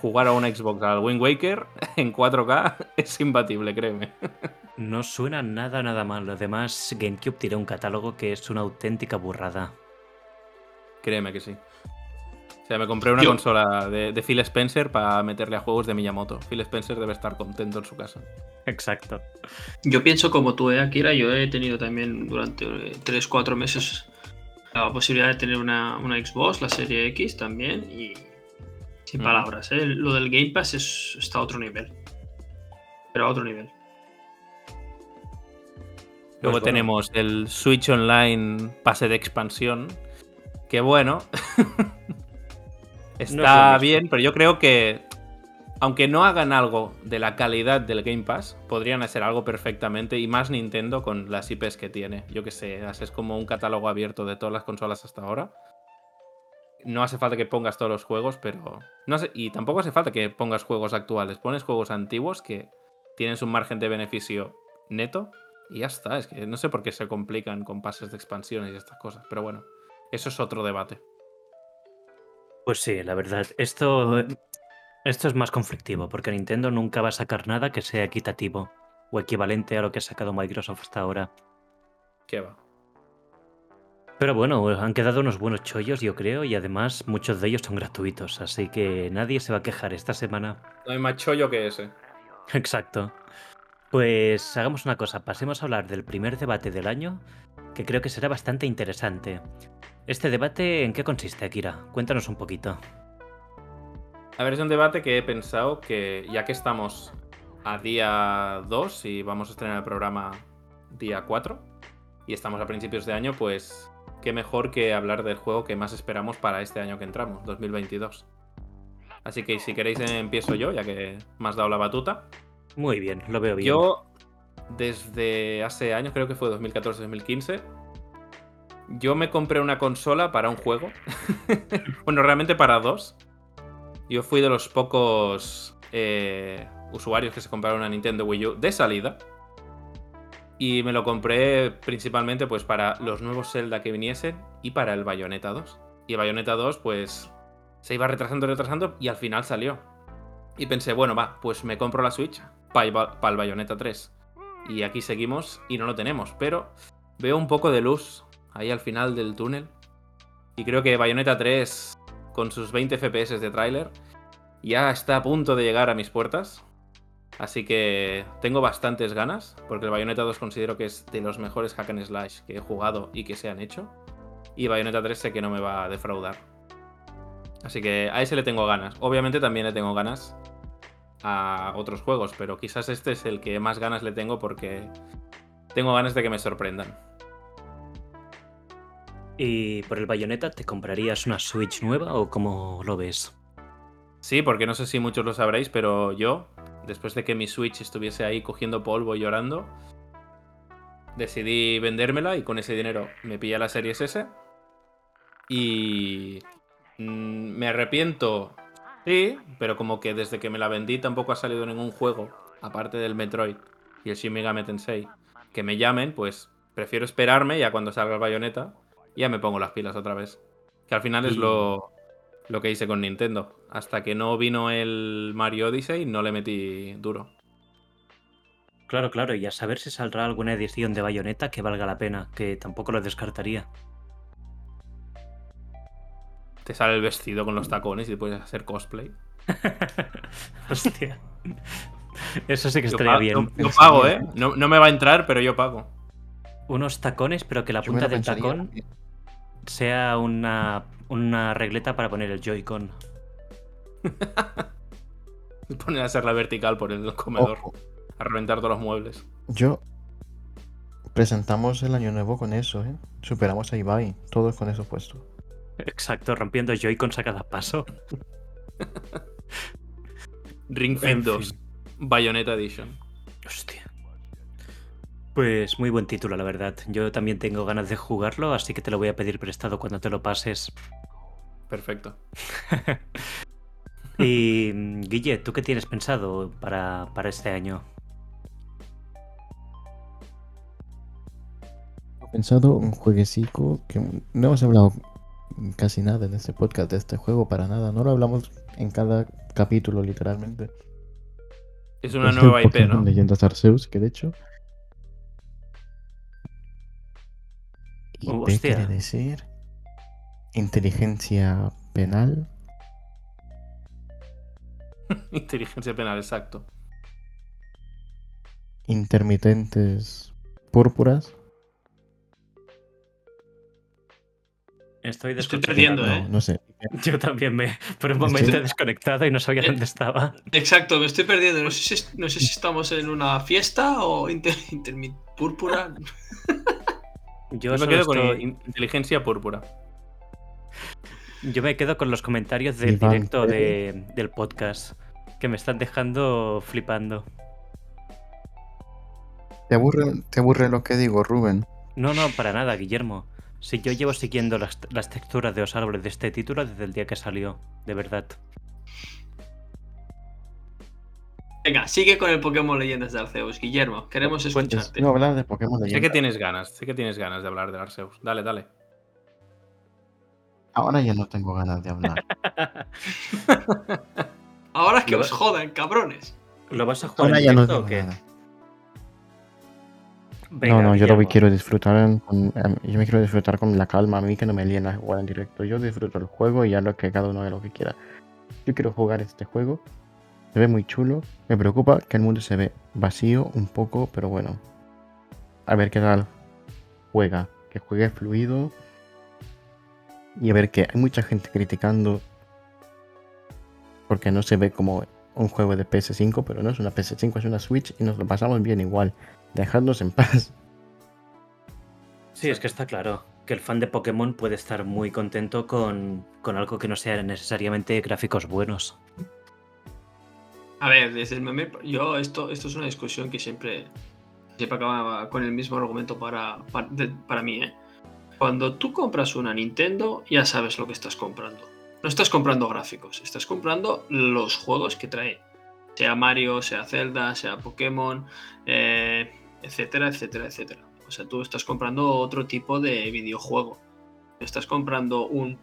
Jugar a una Xbox al Wind Waker en 4K es imbatible, créeme. No suena nada, nada mal. Además, GameCube tiene un catálogo que es una auténtica burrada. Créeme que sí. O sea, me compré una consola de, de, Phil Spencer para meterle a juegos de Miyamoto. Phil Spencer debe estar contento en su casa. Exacto. Yo pienso como tú, ¿eh, Akira? Yo he tenido también durante 3-4 meses la posibilidad de tener una, una, Xbox, la serie X también, y sin palabras, ¿eh? Lo del Game Pass es, está a otro nivel. Pero a otro nivel. Luego pues tenemos el Switch Online pase de expansión, que bueno, está bien, pero yo creo que aunque no hagan algo de la calidad del Game Pass, podrían hacer algo perfectamente y más Nintendo con las IPs que tiene. Yo que sé, es como un catálogo abierto de todas las consolas hasta ahora. No hace falta que pongas todos los juegos, pero no y tampoco hace falta que pongas juegos actuales. Pones juegos antiguos que tienen un margen de beneficio neto y ya está. Es que no sé por qué se complican con pases de expansiones y estas cosas, pero bueno. Eso es otro debate. Pues sí, la verdad. Esto, esto es más conflictivo, porque Nintendo nunca va a sacar nada que sea equitativo o equivalente a lo que ha sacado Microsoft hasta ahora. ¿Qué va? Pero bueno, han quedado unos buenos chollos, yo creo, y además muchos de ellos son gratuitos, así que nadie se va a quejar esta semana. No hay más chollo que ese. Exacto. Pues hagamos una cosa, pasemos a hablar del primer debate del año, que creo que será bastante interesante. ¿Este debate en qué consiste, Akira? Cuéntanos un poquito. A ver, es un debate que he pensado que ya que estamos a día 2 y vamos a estrenar el programa día 4 y estamos a principios de año, pues qué mejor que hablar del juego que más esperamos para este año que entramos, 2022. Así que si queréis empiezo yo, ya que me has dado la batuta. Muy bien, lo veo bien. Yo, desde hace años, creo que fue 2014-2015, yo me compré una consola para un juego. bueno, realmente para dos. Yo fui de los pocos eh, usuarios que se compraron una Nintendo Wii U de salida. Y me lo compré principalmente pues para los nuevos Zelda que viniesen y para el Bayonetta 2. Y Bayonetta 2 pues se iba retrasando, retrasando y al final salió. Y pensé, bueno, va, pues me compro la Switch para el Bayonetta 3. Y aquí seguimos y no lo tenemos, pero veo un poco de luz ahí al final del túnel. Y creo que Bayonetta 3, con sus 20 FPS de tráiler, ya está a punto de llegar a mis puertas. Así que tengo bastantes ganas, porque el Bayonetta 2 considero que es de los mejores hack and slash que he jugado y que se han hecho. Y Bayonetta 3 sé que no me va a defraudar. Así que a ese le tengo ganas. Obviamente también le tengo ganas a otros juegos, pero quizás este es el que más ganas le tengo porque tengo ganas de que me sorprendan. ¿Y por el bayoneta te comprarías una Switch nueva o cómo lo ves? Sí, porque no sé si muchos lo sabréis, pero yo, después de que mi Switch estuviese ahí cogiendo polvo y llorando, decidí vendérmela y con ese dinero me pillé la Series S. Y mm, me arrepiento, sí, pero como que desde que me la vendí tampoco ha salido ningún juego, aparte del Metroid, y el Shin Megami Tensei que me llamen, pues prefiero esperarme ya cuando salga el bayoneta ya me pongo las pilas otra vez. Que al final es lo, lo que hice con Nintendo. Hasta que no vino el Mario Odyssey no le metí duro. Claro, claro, y a saber si saldrá alguna edición de Bayonetta que valga la pena, que tampoco lo descartaría. Te sale el vestido con los tacones y puedes hacer cosplay. Hostia. Eso sí que estaría bien. Yo, pago, ¿eh? No, me va a entrar, pero yo pago. Unos tacones, pero que la punta del tacón sea una, una regleta para poner el Joy-Con. Poner a hacer la vertical por el comedor. A reventar todos los muebles. Yo. Presentamos el año nuevo con eso, ¿eh? Superamos a Ibai, todos con eso puesto. Exacto, rompiendo Joy-Cons a cada paso. Ring Fit 2, Bayonetta Edition. Hostia. Pues muy buen título, la verdad. Yo también tengo ganas de jugarlo, así que te lo voy a pedir prestado cuando te lo pases. Perfecto. y Guille, ¿tú qué tienes pensado para, este año? He pensado un jueguecito que no hemos hablado casi nada en este podcast de este juego, para nada. No lo hablamos en cada capítulo, literalmente. Es una nueva IP, ¿no? Leyendas Arceus, que de hecho IP quiere decir inteligencia penal. inteligencia penal, exacto. Intermitentes púrpuras. Estoy, Estoy perdiendo, ¿eh? No, sé. Yo también me. Por un momento he desconectado y no sabía dónde estaba. Exacto, me estoy perdiendo. No sé si, no sé si estamos en una fiesta o inter, púrpura. Yo, me quedo con inteligencia púrpura. Yo me quedo con los comentarios del directo del podcast, que me están dejando flipando. ¿Te aburre, ¿Te aburre lo que digo, Rubén? No, no, para nada, Guillermo. Si yo llevo siguiendo las, las texturas de los árboles de este título desde el día que salió, de verdad. Venga, sigue con el Pokémon Leyendas de Arceus. Guillermo, queremos escucharte. No hablar de Pokémon Leyendas. Sé que tienes ganas, sé que tienes ganas de hablar de Arceus. Dale, dale. Ahora ya no tengo ganas de hablar. Ahora es que os jodan, cabrones. ¿Lo vas a jugar Ahora ya no o qué? no, no, yo lo quiero disfrutar. Em, yo me quiero disfrutar con la calma. A mí que no me líen a jugar en directo. Yo disfruto el juego y ya lo que cada uno haga lo que quiera. Yo quiero jugar este juego se ve muy chulo. Me preocupa que el mundo se ve vacío un poco, pero bueno. A ver qué tal juega. Que juegue fluido. Y a ver que hay mucha gente criticando. Porque no se ve como un juego de PS5, pero no es una PS5, es una Switch y nos lo pasamos bien igual. Dejadnos en paz. Sí, es que está claro que el fan de Pokémon puede estar muy contento con, con algo que no sea necesariamente gráficos buenos. A ver, desde el meme, yo esto, esto es una discusión que siempre, siempre acaba con el mismo argumento para, para, mí. ¿eh? Cuando tú compras una Nintendo, ya sabes lo que estás comprando. No estás comprando gráficos, estás comprando los juegos que trae. Sea Mario, sea Zelda, sea Pokémon, eh, etcétera, etcétera, etcétera. O sea, tú estás comprando otro tipo de videojuego. Estás comprando un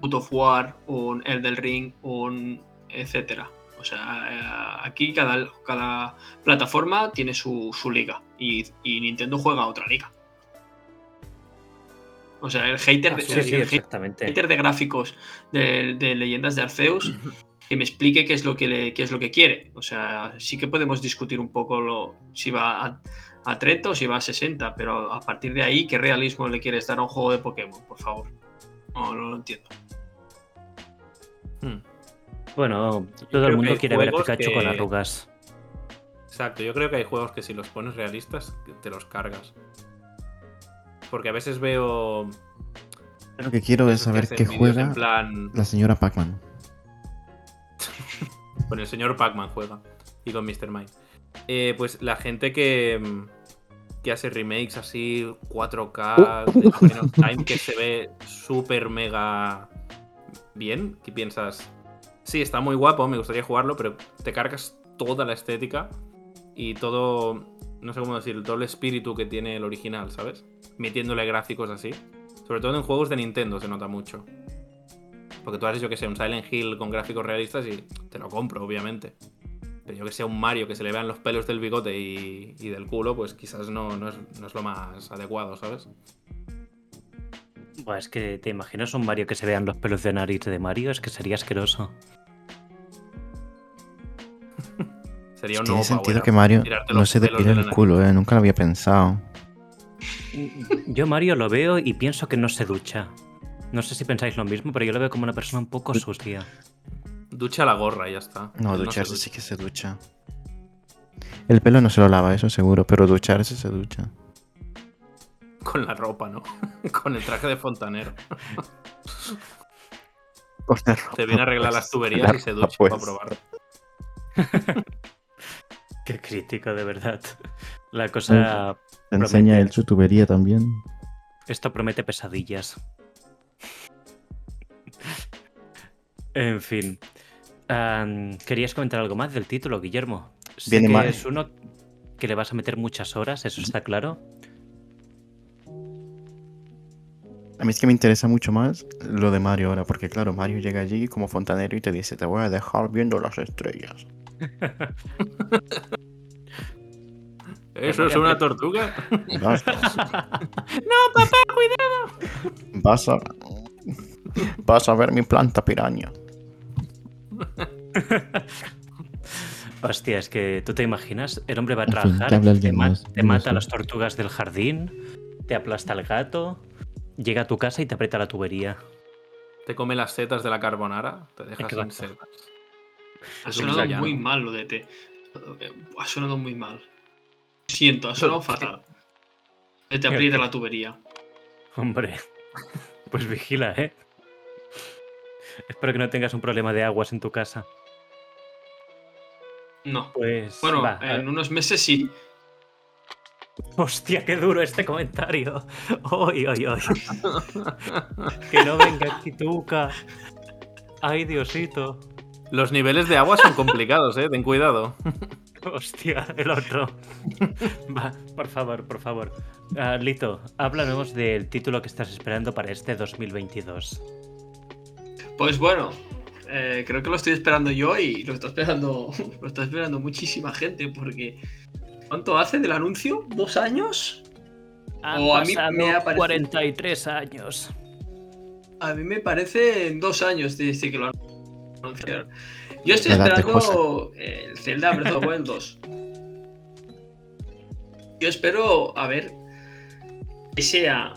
God of War, un Elden Ring, un etcétera. O sea, eh, aquí cada, cada plataforma tiene su, liga y, Nintendo juega a otra liga. O sea, el hater, de, de gráficos de, leyendas de Arceus que me explique qué es lo que es lo que quiere. O sea, sí que podemos discutir un poco lo, si va a, a 30 o si va a 60, pero a partir de ahí, ¿qué realismo le quieres dar a un juego de Pokémon? Por favor. No, no lo entiendo. Hmm. Bueno, todo el mundo quiere ver a Pikachu con arrugas. Exacto, yo creo que hay juegos que si los pones realistas, te los cargas. Porque a veces veo. Lo que quiero es saber qué juega la señora Pac-Man. con el señor Pac-Man juega. Y con Mr. Mime. Eh, pues la gente que, que hace remakes así 4K, uh. Time, que se ve súper mega bien, ¿qué piensas? Sí, está muy guapo, me gustaría jugarlo, pero te cargas toda la estética y todo, no sé cómo decirlo, todo el espíritu que tiene el original, ¿sabes? Metiéndole gráficos así. Sobre todo en juegos de Nintendo se nota mucho. Porque tú has dicho que sea un Silent Hill con gráficos realistas y te lo compro, obviamente. Pero yo que sea un Mario que se le vean los pelos del bigote y, y del culo, pues quizás no, no, es, no es lo más adecuado, ¿sabes? Buah, es que te imaginas un Mario que se vean los pelos de nariz de Mario, es que sería asqueroso. Sería un Tiene nuevo sentido que Mario no se pelos depile de la el culo, ¿eh? Nunca lo había pensado. Yo Mario lo veo y pienso que no se ducha. No sé si pensáis lo mismo, pero yo lo veo como una persona un poco sucia. Ducha la gorra y ya está. No, ducharse ducha. sí que se ducha. El pelo no se lo lava, eso seguro, pero ducharse se ducha. Con la ropa, ¿no? Con el traje de fontanero. Se viene a arreglar las tuberías y se ducha Pues. para probar. Qué crítico, de verdad. La cosa. Te enseña él su tubería también. Esto promete pesadillas. En fin. ¿Querías comentar algo más del título, Guillermo? Sé Viene que mal. es uno que le vas a meter muchas horas, eso está claro. A mí es que me interesa mucho más lo de Mario ahora, porque claro, Mario llega allí como fontanero y te dice, te voy a dejar viendo las estrellas. ¿Eso es una tortuga? No, papá, cuidado. vas a... Vas a ver mi planta piraña. Hostia, es que tú te imaginas, el hombre va a En fin, trabajar, te, ma- más, te mata a las tortugas del jardín, te aplasta el gato, llega a tu casa y te aprieta la tubería. Te come las setas de la carbonara, te dejas sin setas. Ha sonado muy mal lo de T. Ha sonado muy mal. Siento, ha sonado fatal. Te aprieta la tubería. Hombre, pues vigila, ¿eh? Espero que no tengas un problema de aguas en tu casa. No. Pues. Bueno, va, en unos meses sí. Hostia, qué duro este comentario. Hoy, hoy, hoy. que no venga Kituka. Ay, Diosito. Los niveles de agua son complicados, eh. Ten cuidado. Hostia, el otro. Va, por favor, por favor. Ah, Lito, háblanos del título que estás esperando para este 2022. Pues bueno, eh, creo que lo estoy esperando yo y lo está esperando, lo está esperando muchísima gente porque ¿cuánto hace del anuncio? ¿Dos años? Han O a mí me ha parecido- 43 años. A mí me parece en dos años desde que lo anunciaron. Yo estoy esperando el Zelda Breath of the Wild 2. Yo espero, a ver, que sea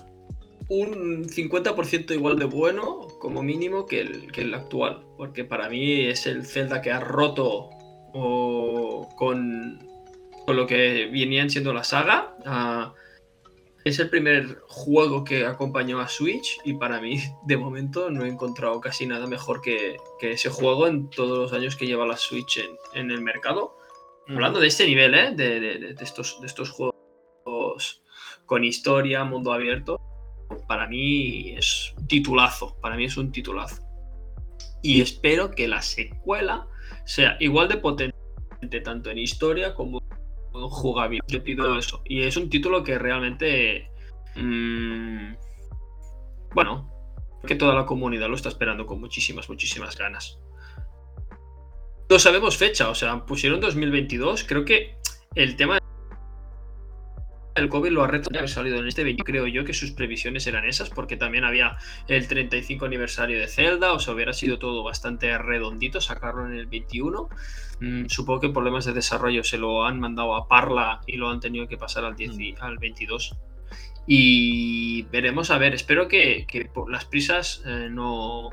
un 50% igual de bueno, como mínimo, que el, que el actual. Porque para mí es el Zelda que ha roto o, con, con lo que venían siendo la saga. Ah, es el primer juego que acompañó a Switch y para mí, de momento, no he encontrado casi nada mejor que, que ese juego en todos los años que lleva la Switch en, en el mercado. Hablando de este nivel, ¿eh? de, de- de- estos, de estos juegos con historia, mundo abierto, para mí es titulazo. Para mí es un titulazo. Y espero que la secuela sea igual de potente tanto en historia como jugabilidad. Pido eso. Y es un título que realmente. mm, bueno, que toda la comunidad lo está esperando con muchísimas, muchísimas ganas. No sabemos fecha, o sea, pusieron 2022. Creo que el tema del COVID lo ha retrasado haber salido en este 20. Creo yo que sus previsiones eran esas, porque también había el 35 aniversario de Zelda, o sea, hubiera sido todo bastante redondito sacarlo en el 21. Mm, supongo que problemas de desarrollo se lo han mandado a Parla y lo han tenido que pasar al, 10 y- al 22. Y veremos, a ver, espero que, que por las prisas eh, no,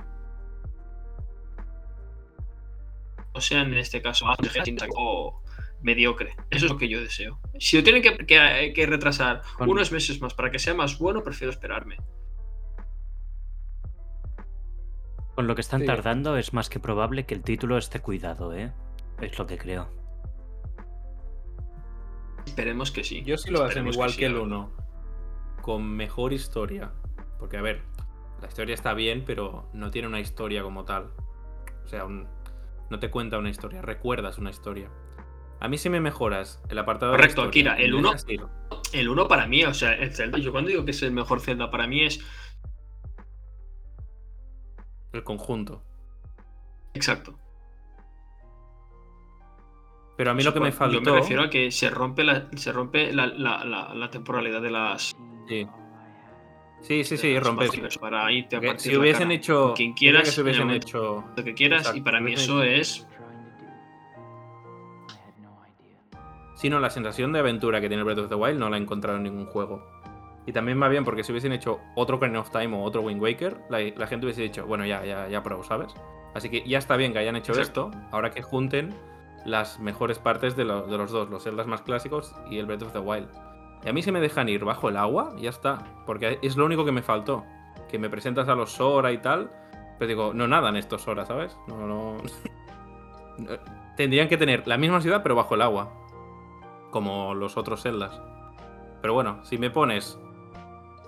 no sean en este caso algo mediocre. Eso es lo que yo deseo. Si lo tienen que, que- que retrasar unos meses más para que sea más bueno, prefiero esperarme. Con lo que están Sí. tardando es más que probable que el título esté cuidado, ¿eh? Es lo que creo. Esperemos que sí. Yo sí lo hacen igual sí, que, el la verdad. 1. Con mejor historia. Porque, a ver, la historia está bien, pero no tiene una historia como tal. O sea, un- no te cuenta una historia, recuerdas una historia. A mí si me mejoras el apartado Correcto, de Akira, el me uno- dejas ir El 1 para mí, o sea, el Zelda, yo cuando digo que es el mejor Zelda para mí es. el conjunto. Exacto. Pero a mí lo que me Yo me faltó... refiero a que se rompe la, se rompe la, la- la- la temporalidad de las. Sí. Sí, sí, sí, partidas Para irte a Si hubiesen cara hecho. quien quieras, que hubiesen hecho. que quieras, Exacto, y para mí eso es. Sí, no, la sensación de aventura que tiene Breath of the Wild no la he encontrado en ningún juego. Y también va bien porque si hubiesen hecho otro Ocarina of Time o otro Wind Waker, la, la gente hubiese dicho, bueno, ya, ya, ya pro, ¿sabes? Así que ya está bien que hayan hecho Exacto. esto, ahora que junten las mejores partes de, lo- de los dos, los Zeldas más clásicos y el Breath of the Wild. Y a mí se me dejan ir bajo el agua, ya está. Porque es lo único que me faltó. Que me presentas a los Sora y tal. Pero digo, no nadan estos Sora, ¿sabes? No, no. no- Tendrían que tener la misma ciudad, pero bajo el agua. Como los otros Zeldas. Pero bueno, si me pones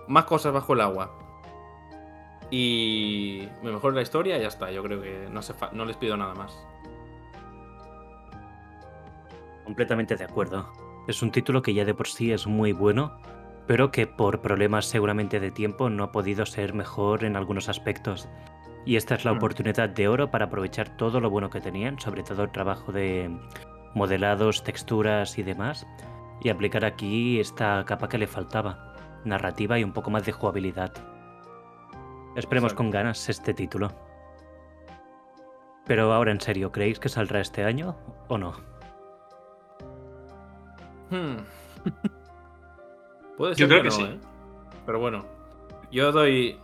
más cosas bajo el agua y me mejora la historia, ya está. Yo creo que no, fa- no les pido nada más. Completamente de acuerdo. Es un título que ya de por sí es muy bueno, pero que por problemas seguramente de tiempo no ha podido ser mejor en algunos aspectos. Y esta es la Hmm. oportunidad de oro para aprovechar todo lo bueno que tenían, sobre todo el trabajo de modelados, texturas y demás, y aplicar aquí esta capa que le faltaba, narrativa y un poco más de jugabilidad. Esperemos Exacto. con ganas este título. Pero ahora en serio, ¿creéis que saldrá este año o no? Hmm. Puede Yo ser creo que, que no, sí. ¿eh? Pero bueno, yo doy,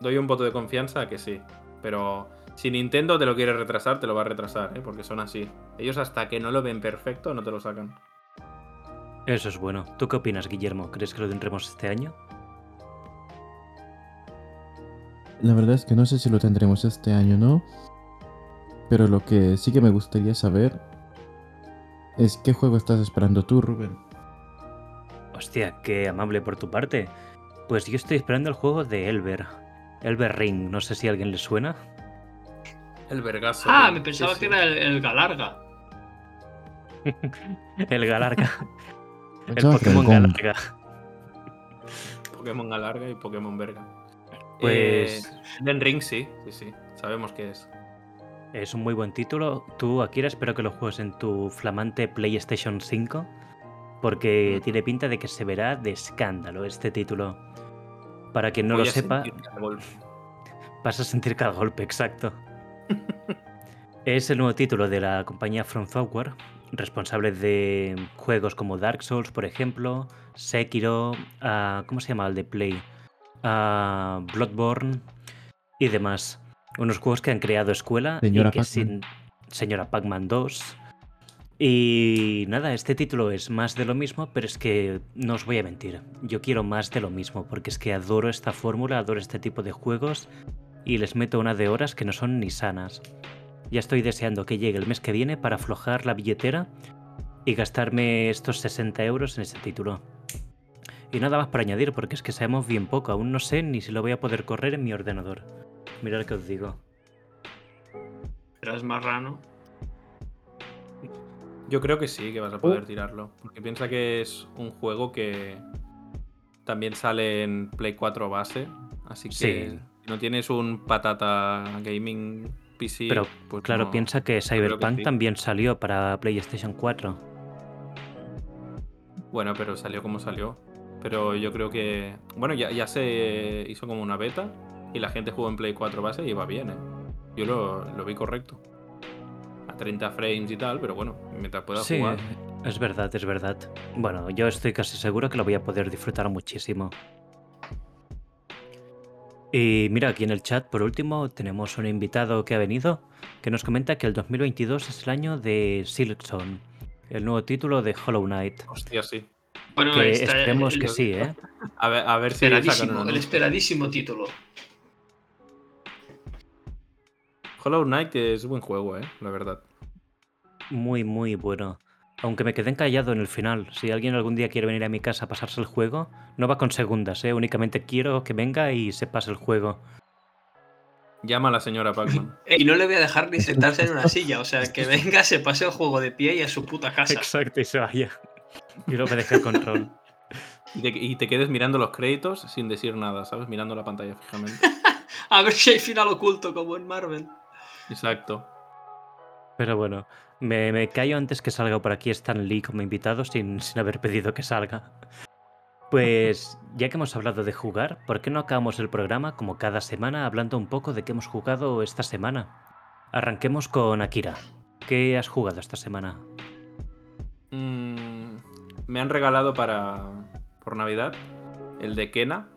doy un voto de confianza a que sí. Pero si Nintendo te lo quiere retrasar, te lo va a retrasar, ¿eh? porque son así. Ellos hasta que no lo ven perfecto, no te lo sacan. Eso es bueno. ¿Tú qué opinas, Guillermo? ¿Crees que lo tendremos este año? La verdad es que no sé si lo tendremos este año, ¿no? Pero lo que sí que me gustaría saber es qué juego estás esperando tú, Rubén. Hostia, qué amable por tu parte. Pues yo estoy esperando el juego de Elber. Elber Ring, no sé si a alguien le suena. El vergazo. Ah, me pensaba Sí, que sí. era el, el Galarga. El Galarga. el Pokémon. Galarga. Pokémon Galarga y Pokémon Verga. Pues- Eh, Den Ring sí, sí, sí. Sabemos qué es. Es un muy buen título. Tú, Akira, espero que lo juegues en tu flamante PlayStation 5. Porque Mm. tiene pinta de que se verá de escándalo este título. Para quien no Voy lo a sepa, sentir cada golpe. Vas a sentir cada golpe, exacto. Es el nuevo título de la compañía From Software, responsable de juegos como Dark Souls, por ejemplo, Sekiro, ah, ¿cómo se llama el de Play? Ah, Bloodborne y demás. Unos juegos que han creado escuela Señora y que sin Señora Pac-Man 2. Y nada, este título es más de lo mismo, pero es que no os voy a mentir. Yo quiero más de lo mismo, porque es que adoro esta fórmula, adoro este tipo de juegos y les meto una de horas que no son ni sanas. Ya estoy deseando que llegue el mes que viene para aflojar la billetera y gastarme estos 60 euros en este título. Y nada más para añadir, porque es que sabemos bien poco, aún no sé ni si lo voy a poder correr en mi ordenador. Mirad que os digo. Eras marrano. Yo creo que sí, que vas a poder Uh. tirarlo. Porque piensa que es un juego que también sale en Play 4 base. Así que Sí. Si no tienes un patata gaming PC. Pero pues claro, no- piensa que Cyberpunk sí. también salió para PlayStation 4. Bueno, pero salió como salió. Pero yo creo que. Bueno, ya, ya se hizo como una beta. Y la gente jugó en Play 4 base y iba bien, ¿eh? Yo lo, lo vi correcto. A 30 frames y tal, pero bueno, mientras pueda Sí, jugar. es verdad, es verdad. Bueno, yo estoy casi seguro que lo voy a poder disfrutar muchísimo. Y mira, aquí en el chat, por último, tenemos un invitado que ha venido que nos comenta que el 2022 es el año de Silksong, el nuevo título de Hollow Knight. Hostia, sí. Bueno, Que está esperemos el, que sí, ¿eh? A ver, a ver si esperadísimo, un el esperadísimo título. Hollow Knight es buen juego, eh, la verdad. Muy, muy bueno. Aunque me quedé encallado en el final. Si alguien algún día quiere venir a mi casa a pasarse el juego, no va con segundas, ¿eh? Únicamente quiero que venga y se pase el juego. Llama a la señora Pac-Man. Y no le voy a dejar ni sentarse en una silla. O sea, que venga, se pase el juego de pie y a su puta casa. Exacto, y se vaya. Y luego me deja el control. Y te, y te quedes mirando los créditos sin decir nada, ¿sabes? Mirando la pantalla fijamente. A ver si hay final oculto como en Marvel. Exacto. Pero bueno, me, me callo antes que salga por aquí Stan Lee como invitado sin, sin haber pedido que salga. Pues ya que hemos hablado de jugar, ¿por qué no acabamos el programa como cada semana hablando un poco de qué hemos jugado esta semana? Arranquemos con Akira. ¿Qué has jugado esta semana? Mm, me han regalado para. por Navidad. El de Kena.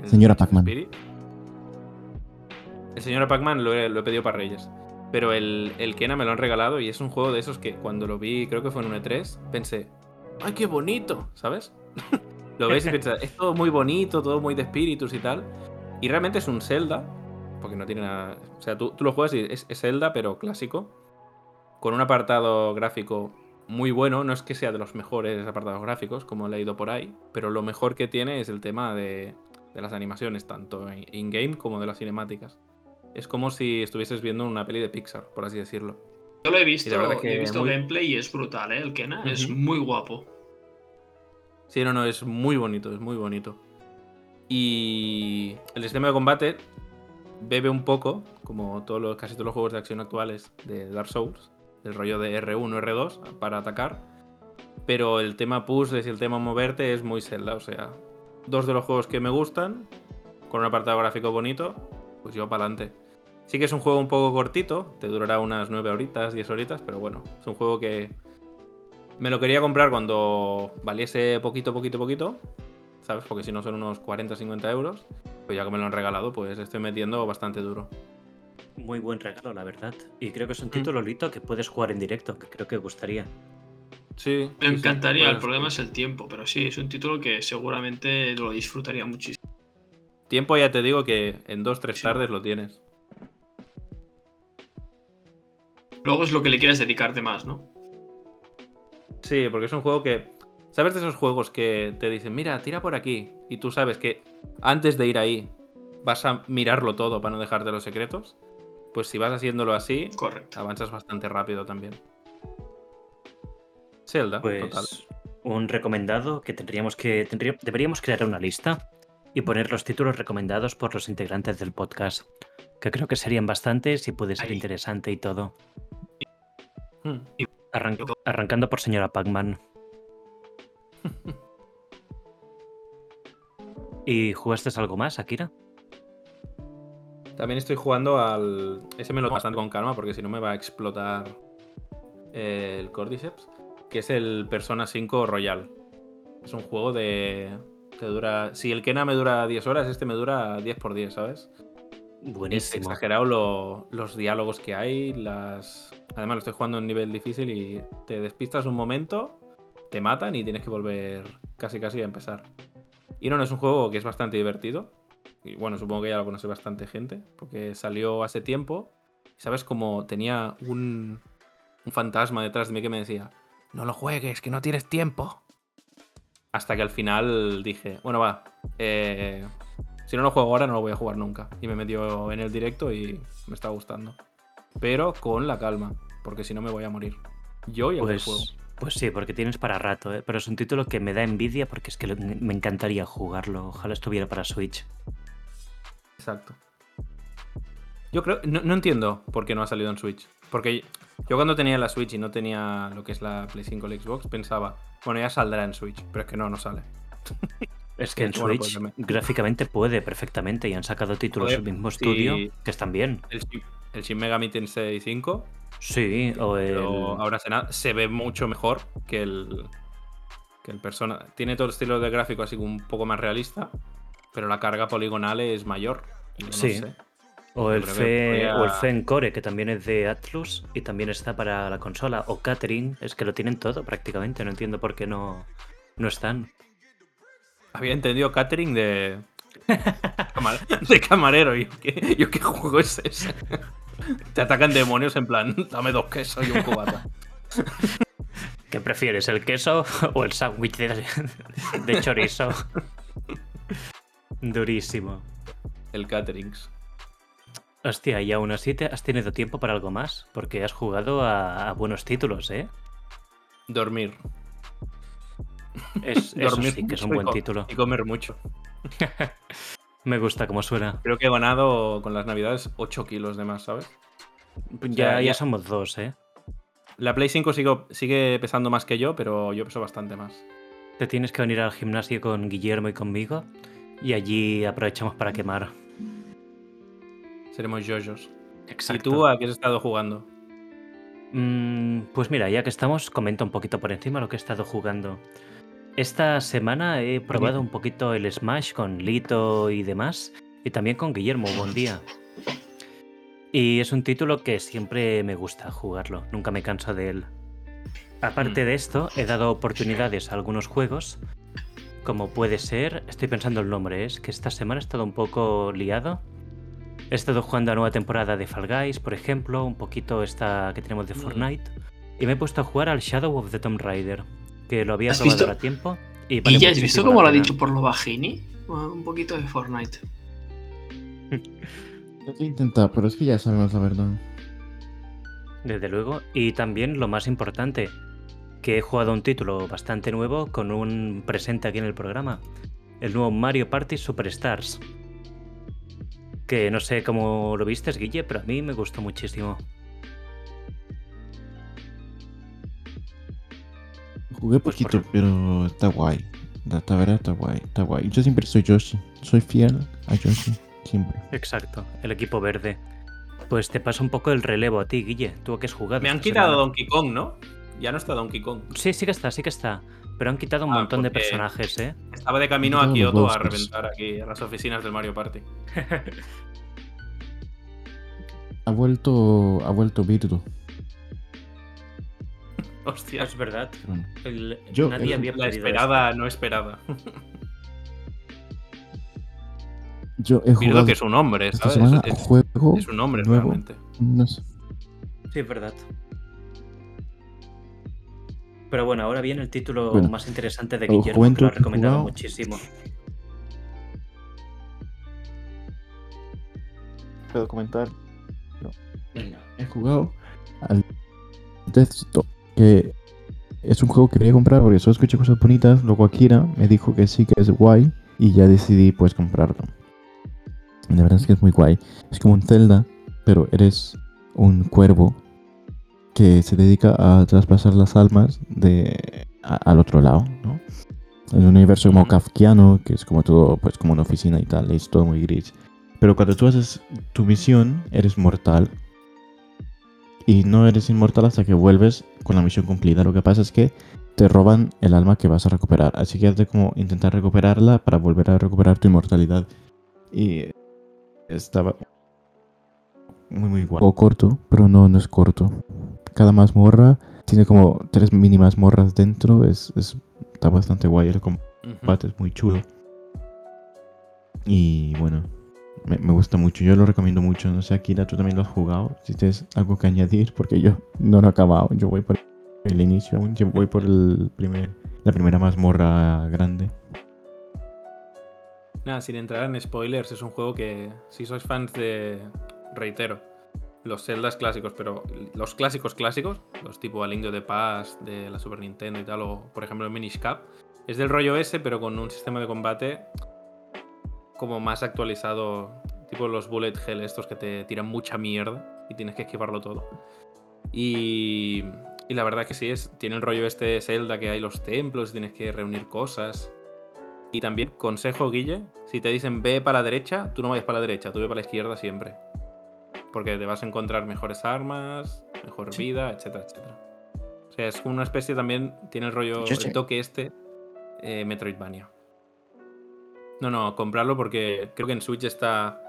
el Señora Pac-Man. El señora Pac-Man lo he pedido para Reyes. Pero el, el Kena me lo han regalado y es un juego de esos que cuando lo vi, creo que fue en un E3, pensé, ¡ay, qué bonito! ¿Sabes? lo ves y piensas, es todo muy bonito, todo muy de espíritus y tal. Y realmente es un Zelda, porque no tiene nada. O sea, tú, tú lo juegas y es, es Zelda, pero clásico. Con un apartado gráfico muy bueno. No es que sea de los mejores apartados gráficos, como he leído por ahí, pero lo mejor que tiene es el tema de, de las animaciones, tanto in-game como de las cinemáticas. Es como si estuvieses viendo una peli de Pixar, por así decirlo. Yo lo he visto, que he visto muy- gameplay y es brutal, ¿eh? El Kena es muy guapo. Sí, no, no, es muy bonito, es muy bonito. Y el sistema de combate bebe un poco, como todos los, casi todos los juegos de acción actuales de Dark Souls, del rollo de R1, R2 para atacar. Pero el tema puzzles y el tema moverte es muy Zelda, o sea, dos de los juegos que me gustan, con un apartado gráfico bonito, pues yo para adelante. Sí que es un juego un poco cortito, te durará unas 9 horitas, 10 horitas, pero bueno, es un juego que me lo quería comprar cuando valiese poquito, poquito, poquito, ¿sabes? Porque si no son unos 40, 50 euros, pues ya que me lo han regalado, pues estoy metiendo bastante duro. Muy buen regalo, la verdad. Y creo que es un título lito que puedes jugar en directo, que creo que gustaría. Sí. Me sí, sí, encantaría, el problema es el tiempo, pero sí, es un título que seguramente lo disfrutaría muchísimo. Tiempo ya te digo que en dos, tres Sí. tardes lo tienes. Luego es lo que le quieras dedicarte más, ¿no? Sí, porque es un juego que. ¿Sabes de esos juegos que te dicen, mira, tira por aquí? Y tú sabes que antes de ir ahí vas a mirarlo todo para no dejarte los secretos. Pues si vas haciéndolo así, Correcto. avanzas bastante rápido también. Zelda, Pues total. un recomendado que tendríamos que tendría- deberíamos crear una lista y poner los títulos recomendados por los integrantes del podcast, que creo que serían bastantes y puede ser Ahí. interesante y todo. Hmm. Arran- arrancando por señora Pac-Man. ¿Y jugaste algo más, Akira? También estoy jugando al. Ese me lo bastante con calma porque si no me va a explotar el Cordyceps. Que es el Persona 5 Royal. Es un juego de. Que dura. Si el Kena me dura 10 horas, este me dura 10 por 10, ¿sabes? Es Buenísimo. exagerado lo- los diálogos que hay, las. Además lo estoy jugando en nivel difícil y te despistas un momento, te matan y tienes que volver casi casi a empezar. Y no, no es un juego que es bastante divertido. Y bueno, supongo que ya lo conoce bastante gente, porque salió hace tiempo. ¿Sabes? Como tenía un, un fantasma detrás de mí que me decía, no lo juegues, que no tienes tiempo. Hasta que al final dije, bueno, va, eh, si no lo juego ahora no lo voy a jugar nunca. Y me metió en el directo y me está gustando. Pero con la calma, porque si no me voy a morir. Yo y el del juego. Pues, pues sí, porque tienes para rato, ¿eh? pero es un título que me da envidia porque es que me encantaría jugarlo. Ojalá estuviera para Switch. Exacto. Yo creo, no, no entiendo por qué no ha salido en Switch. Porque yo cuando tenía la Switch y no tenía lo que es la Play 5 o la Xbox, pensaba, bueno, ya saldrá en Switch, pero es que no, no sale. Es que en Bueno, pues Switch me- gráficamente puede perfectamente y han sacado títulos del mismo sí. estudio que están bien. El, el Shin Megami Tensei 5, Sí, o el... pero ahora se, ve mucho mejor que el, que el Persona. Tiene todo el estilo de gráfico así como un poco más realista, pero la carga poligonal es mayor. Yo no Sí. sé. O el, Fe, podría- o el Fen Core, que también es de Atlus y también está para la consola. O Catherine, es que lo tienen todo prácticamente. No entiendo por qué no, no están. Había entendido catering de. de camarero. ¿Yo qué, yo qué juego es ese? Te atacan demonios en plan, dame dos quesos y un cubata. ¿Qué prefieres, el queso o el sándwich de, de chorizo? Durísimo. El caterings. Hostia, y aún así te has tenido tiempo para algo más, porque has jugado a, a buenos títulos, ¿eh? Dormir. Es, eso Dormir sí que es un buen título. Y comer mucho. Me gusta cómo suena. Creo que he ganado con las navidades 8 kilos de más, ¿sabes? Ya, ya- ya somos dos, ¿eh? La Play 5 sigo- sigue pesando más que yo, pero yo peso bastante más. Te tienes que venir al gimnasio con Guillermo y conmigo y allí aprovechamos para quemar. Seremos yoyos. Exacto. ¿Y tú a qué has estado jugando? Mm, pues mira, ya que estamos, comento un poquito por encima lo que he estado jugando. Esta semana he probado un poquito el Smash con Lito y demás, y también con Guillermo, buen día. Y es un título que siempre me gusta jugarlo, nunca me canso de él. Aparte Mm. de esto, he dado oportunidades a algunos juegos, como puede ser, estoy pensando el nombre, es que esta semana he estado un poco liado. He estado jugando a nueva temporada de Fall Guys, por ejemplo, un poquito esta que tenemos de Mm. Fortnite. Y me he puesto a jugar al Shadow of the Tomb Raider, que lo había ¿Has probado visto? a tiempo. Y, ¿Y vale ya has visto cómo la lo ha dicho por lo bajini? Un poquito de Fortnite. Hay que intentar, pero es que ya sabemos la verdad. Desde luego. Y también lo más importante, que he jugado un título bastante nuevo con un presente aquí en el programa. El nuevo Mario Party Superstars. Que no sé cómo lo viste, Guille, pero a mí me gustó muchísimo. Jugué Pues poquito, por- pero está guay. La, verdad está guay, está guay. Yo siempre soy Yoshi. Soy fiel a Yoshi. Siempre. Exacto, el equipo verde. Pues te paso un poco el relevo a ti, Guille. Tú que has jugado. Me han quitado semana. Donkey Kong, ¿no? Ya no está Donkey Kong. Sí, sí que está, sí que está. Pero han quitado un Ah, montón de personajes, ¿eh? Estaba de camino a Kioto a reventar aquí a las oficinas del Mario Party. Ha vuelto. Ha vuelto Virtu. Hostia, es verdad. El- Yo- nadie el- había la esperada, no esperada. Yo he Virdo jugado que es un hombre, esta ¿sabes? semana Es, juego es un hombre nuevo. realmente. No sé. Sí, es verdad. Pero bueno, ahora viene el título Bueno, más interesante de Guillermo, que lo ha recomendado jugado- muchísimo. ¿Puedo comentar? No. Venga, he jugado al Death Stop, que es un juego que quería comprar porque solo escuché cosas bonitas. Luego Akira me dijo que sí, que es guay, y ya decidí pues comprarlo. La verdad es que es muy guay. Es como un Zelda, pero eres un cuervo que se dedica a traspasar las almas de a- al otro lado, ¿no? En un universo como kafkiano, que es como todo, pues como una oficina y tal, es todo muy gris. Pero cuando tú haces tu misión, eres mortal. Y no eres inmortal hasta que vuelves con la misión cumplida. Lo que pasa es que te roban el alma que vas a recuperar. Así que has de como intentar recuperarla para volver a recuperar tu inmortalidad. Y estaba muy muy guay. O corto, pero no, no es corto. Cada mazmorra tiene como tres mini mazmorras dentro. Es, es- está bastante guay. El combate es muy chulo. Y bueno, me, me gusta mucho. Yo lo recomiendo mucho. No sé, Akira, tú también lo has jugado. Si tienes algo que añadir, porque yo no lo he acabado. Yo voy por el inicio. Yo voy por el primer, la primera mazmorra grande. Nada, sin entrar en spoilers, es un juego que, si sois fans de. Reitero, los Zeldas clásicos, pero los clásicos clásicos, los tipo A Link to the Past de la Super Nintendo y tal, o por ejemplo el Minish Cap, es del rollo ese, pero con un sistema de combate como más actualizado, tipo los Bullet Hell, estos que te tiran mucha mierda y tienes que esquivarlo todo. Y, y la verdad que sí, es, tiene el rollo este Zelda que hay los templos y tienes que reunir cosas. Y también, consejo, Guille, si te dicen ve para la derecha, tú no vayas para la derecha, tú ve para la izquierda siempre. Porque te vas a encontrar mejores armas, mejor Sí. vida, etcétera, etcétera. O sea, es una especie también, tiene el rollo, Yo el toque este, eh, Metroidvania. No, no, comprarlo porque creo que en Switch está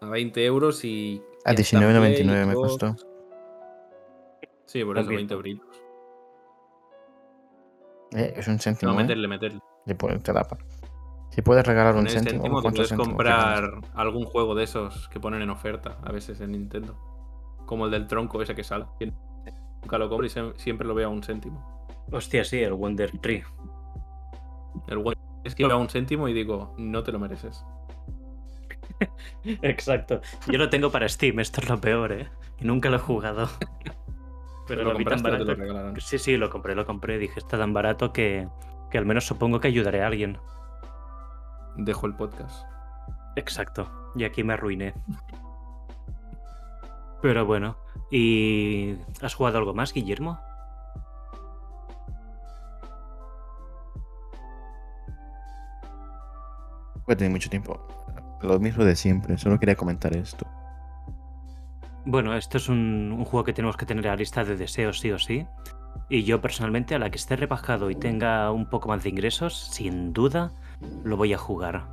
a 20 euros y... A en Play, 19.99 me costó. Sí, por eso, Poquito. 20 euritos. Eh, es un céntimo. No, ¿eh? meterle, meterle. Le pone- te da pa- Si puedes regalar un el céntimo, céntimo te ¿cuántos puedes comprar algún juego de esos que ponen en oferta a veces en Nintendo. Como el del tronco ese que sale. Nunca lo compro y se- siempre lo veo a un céntimo. Hostia, sí, el Wonder Tree. El Wonder es que lo veo a un céntimo y digo, no te lo mereces. Exacto. Yo lo tengo para Steam, esto es lo peor, ¿eh? Y nunca lo he jugado. Pero ¿Lo lo vi tan barato. lo? Sí, sí, lo compré, lo compré. Dije, está tan barato que, que al menos supongo que ayudaré a alguien. Dejo el podcast. Exacto. Y aquí me arruiné. Pero bueno. ¿Y has jugado algo más, Guillermo? Voy a tener mucho tiempo. Lo mismo de siempre, solo quería comentar esto. Bueno, esto es un, un juego que tenemos que tener a la lista de deseos sí o sí. Y yo personalmente, a la que esté rebajado y tenga un poco más de ingresos, sin duda, lo voy a jugar.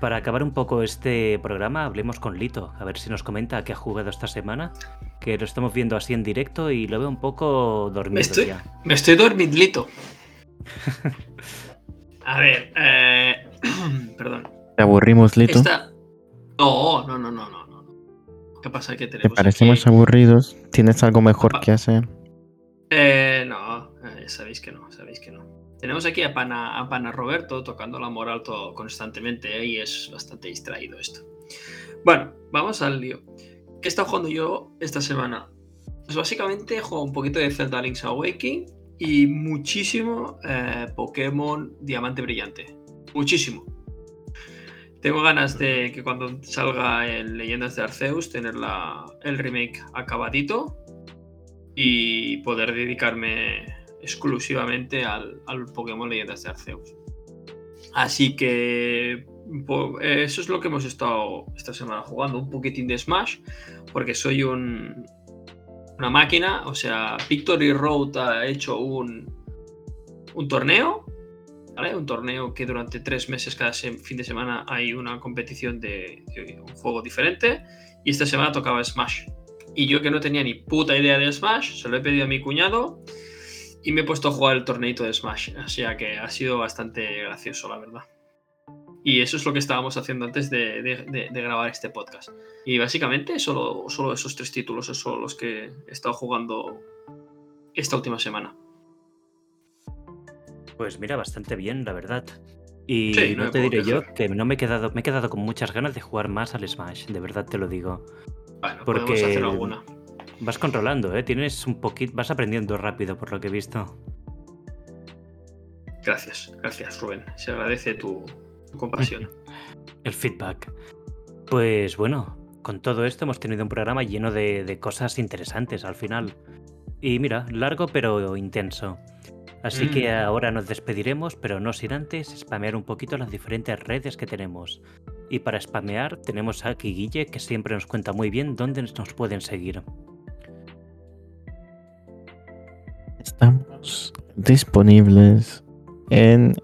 Para acabar un poco este programa, hablemos con Lito, a ver si nos comenta qué ha jugado esta semana, que lo estamos viendo así en directo y lo veo un poco dormido Me estoy, ya. me estoy dormidlito. A ver, eh, perdón. ¿Te aburrimos, Lito? Esta... No, no, no, no, no, no. ¿Qué pasa? ¿Te tenemos parecemos aquí- aburridos? ¿Tienes algo mejor que hacer? Eh, no, eh, sabéis que no, sabéis que no. Tenemos aquí a Pana, Roberto tocando la moral todo constantemente eh, y es bastante distraído esto. Bueno, vamos al lío. ¿Qué he estado jugando yo esta semana? Pues básicamente he jugado un poquito de Zelda Link's Awakening y muchísimo eh, Pokémon Diamante Brillante. Muchísimo. Tengo ganas de que cuando salga el Leyendas de Arceus tener el remake acabadito y poder dedicarme exclusivamente al, al Pokémon Leyendas de Arceus. Así que eso es lo que hemos estado esta semana jugando, un poquitín de Smash, porque soy un, una máquina, o sea, Victory Road ha hecho un, un torneo, ¿vale? Un torneo que durante tres meses cada fin de semana hay una competición de, de un juego diferente y esta semana tocaba Smash. Y yo que no tenía ni puta idea de Smash, se lo he pedido a mi cuñado y me he puesto a jugar el torneito de Smash. O sea que ha sido bastante gracioso, la verdad. Y eso es lo que estábamos haciendo antes de, de- de- de grabar este podcast. Y básicamente solo, solo esos tres títulos son los que he estado jugando esta última semana. Pues mira, bastante bien, la verdad. Y Sí, no no te diré yo que no me he quedado, me he quedado con muchas ganas de jugar más al Smash, de verdad te lo digo. Bueno, Porque- podemos hacer alguna. Vas controlando, ¿eh? Tienes un poquito, vas aprendiendo rápido por lo que he visto. Gracias, gracias Rubén. Se agradece tu, tu compasión. El feedback. Pues bueno, con todo esto hemos tenido un programa lleno de, de cosas interesantes al final. Y mira, largo pero intenso. Así que Mm. ahora nos despediremos, pero no sin antes spamear un poquito las diferentes redes que tenemos. Y para spamear tenemos aquí Guille, que siempre nos cuenta muy bien dónde nos pueden seguir. Estamos disponibles en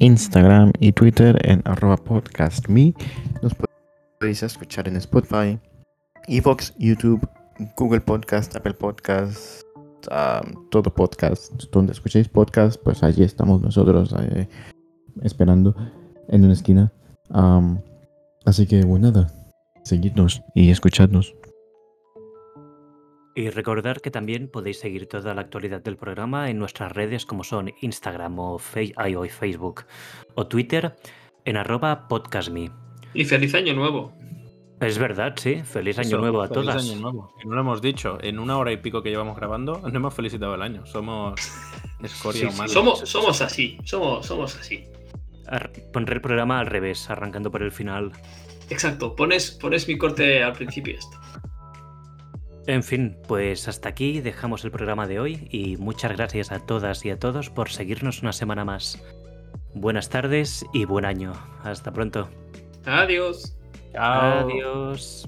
Instagram y Twitter en arroba podcastme. Nos podéis escuchar en Spotify, Evox, YouTube, Google Podcast, Apple Podcast. a todo podcast. Donde escuchéis podcast, pues allí estamos nosotros eh, esperando en una esquina. Así que, bueno, nada. Seguidnos y escuchadnos. Y recordar que también podéis seguir toda la actualidad del programa en nuestras redes como son Instagram o, Fe- ay, o Facebook o Twitter en arroba podcastme. Y feliz año nuevo. Es verdad, sí. Feliz año Eso, nuevo a feliz todas. año nuevo. No lo hemos dicho. En una hora y pico que llevamos grabando, no hemos felicitado el año. Somos escoria Sí, sí, humana. Somos, somos así, somos, somos así. Ar- Pondré el programa al revés, arrancando por el final. Exacto, pones, pones mi corte al principio y esto. En fin, pues hasta aquí dejamos el programa de hoy y muchas gracias a todas y a todos por seguirnos una semana más. Buenas tardes y buen año. Hasta pronto. Adiós. Chao. Adiós.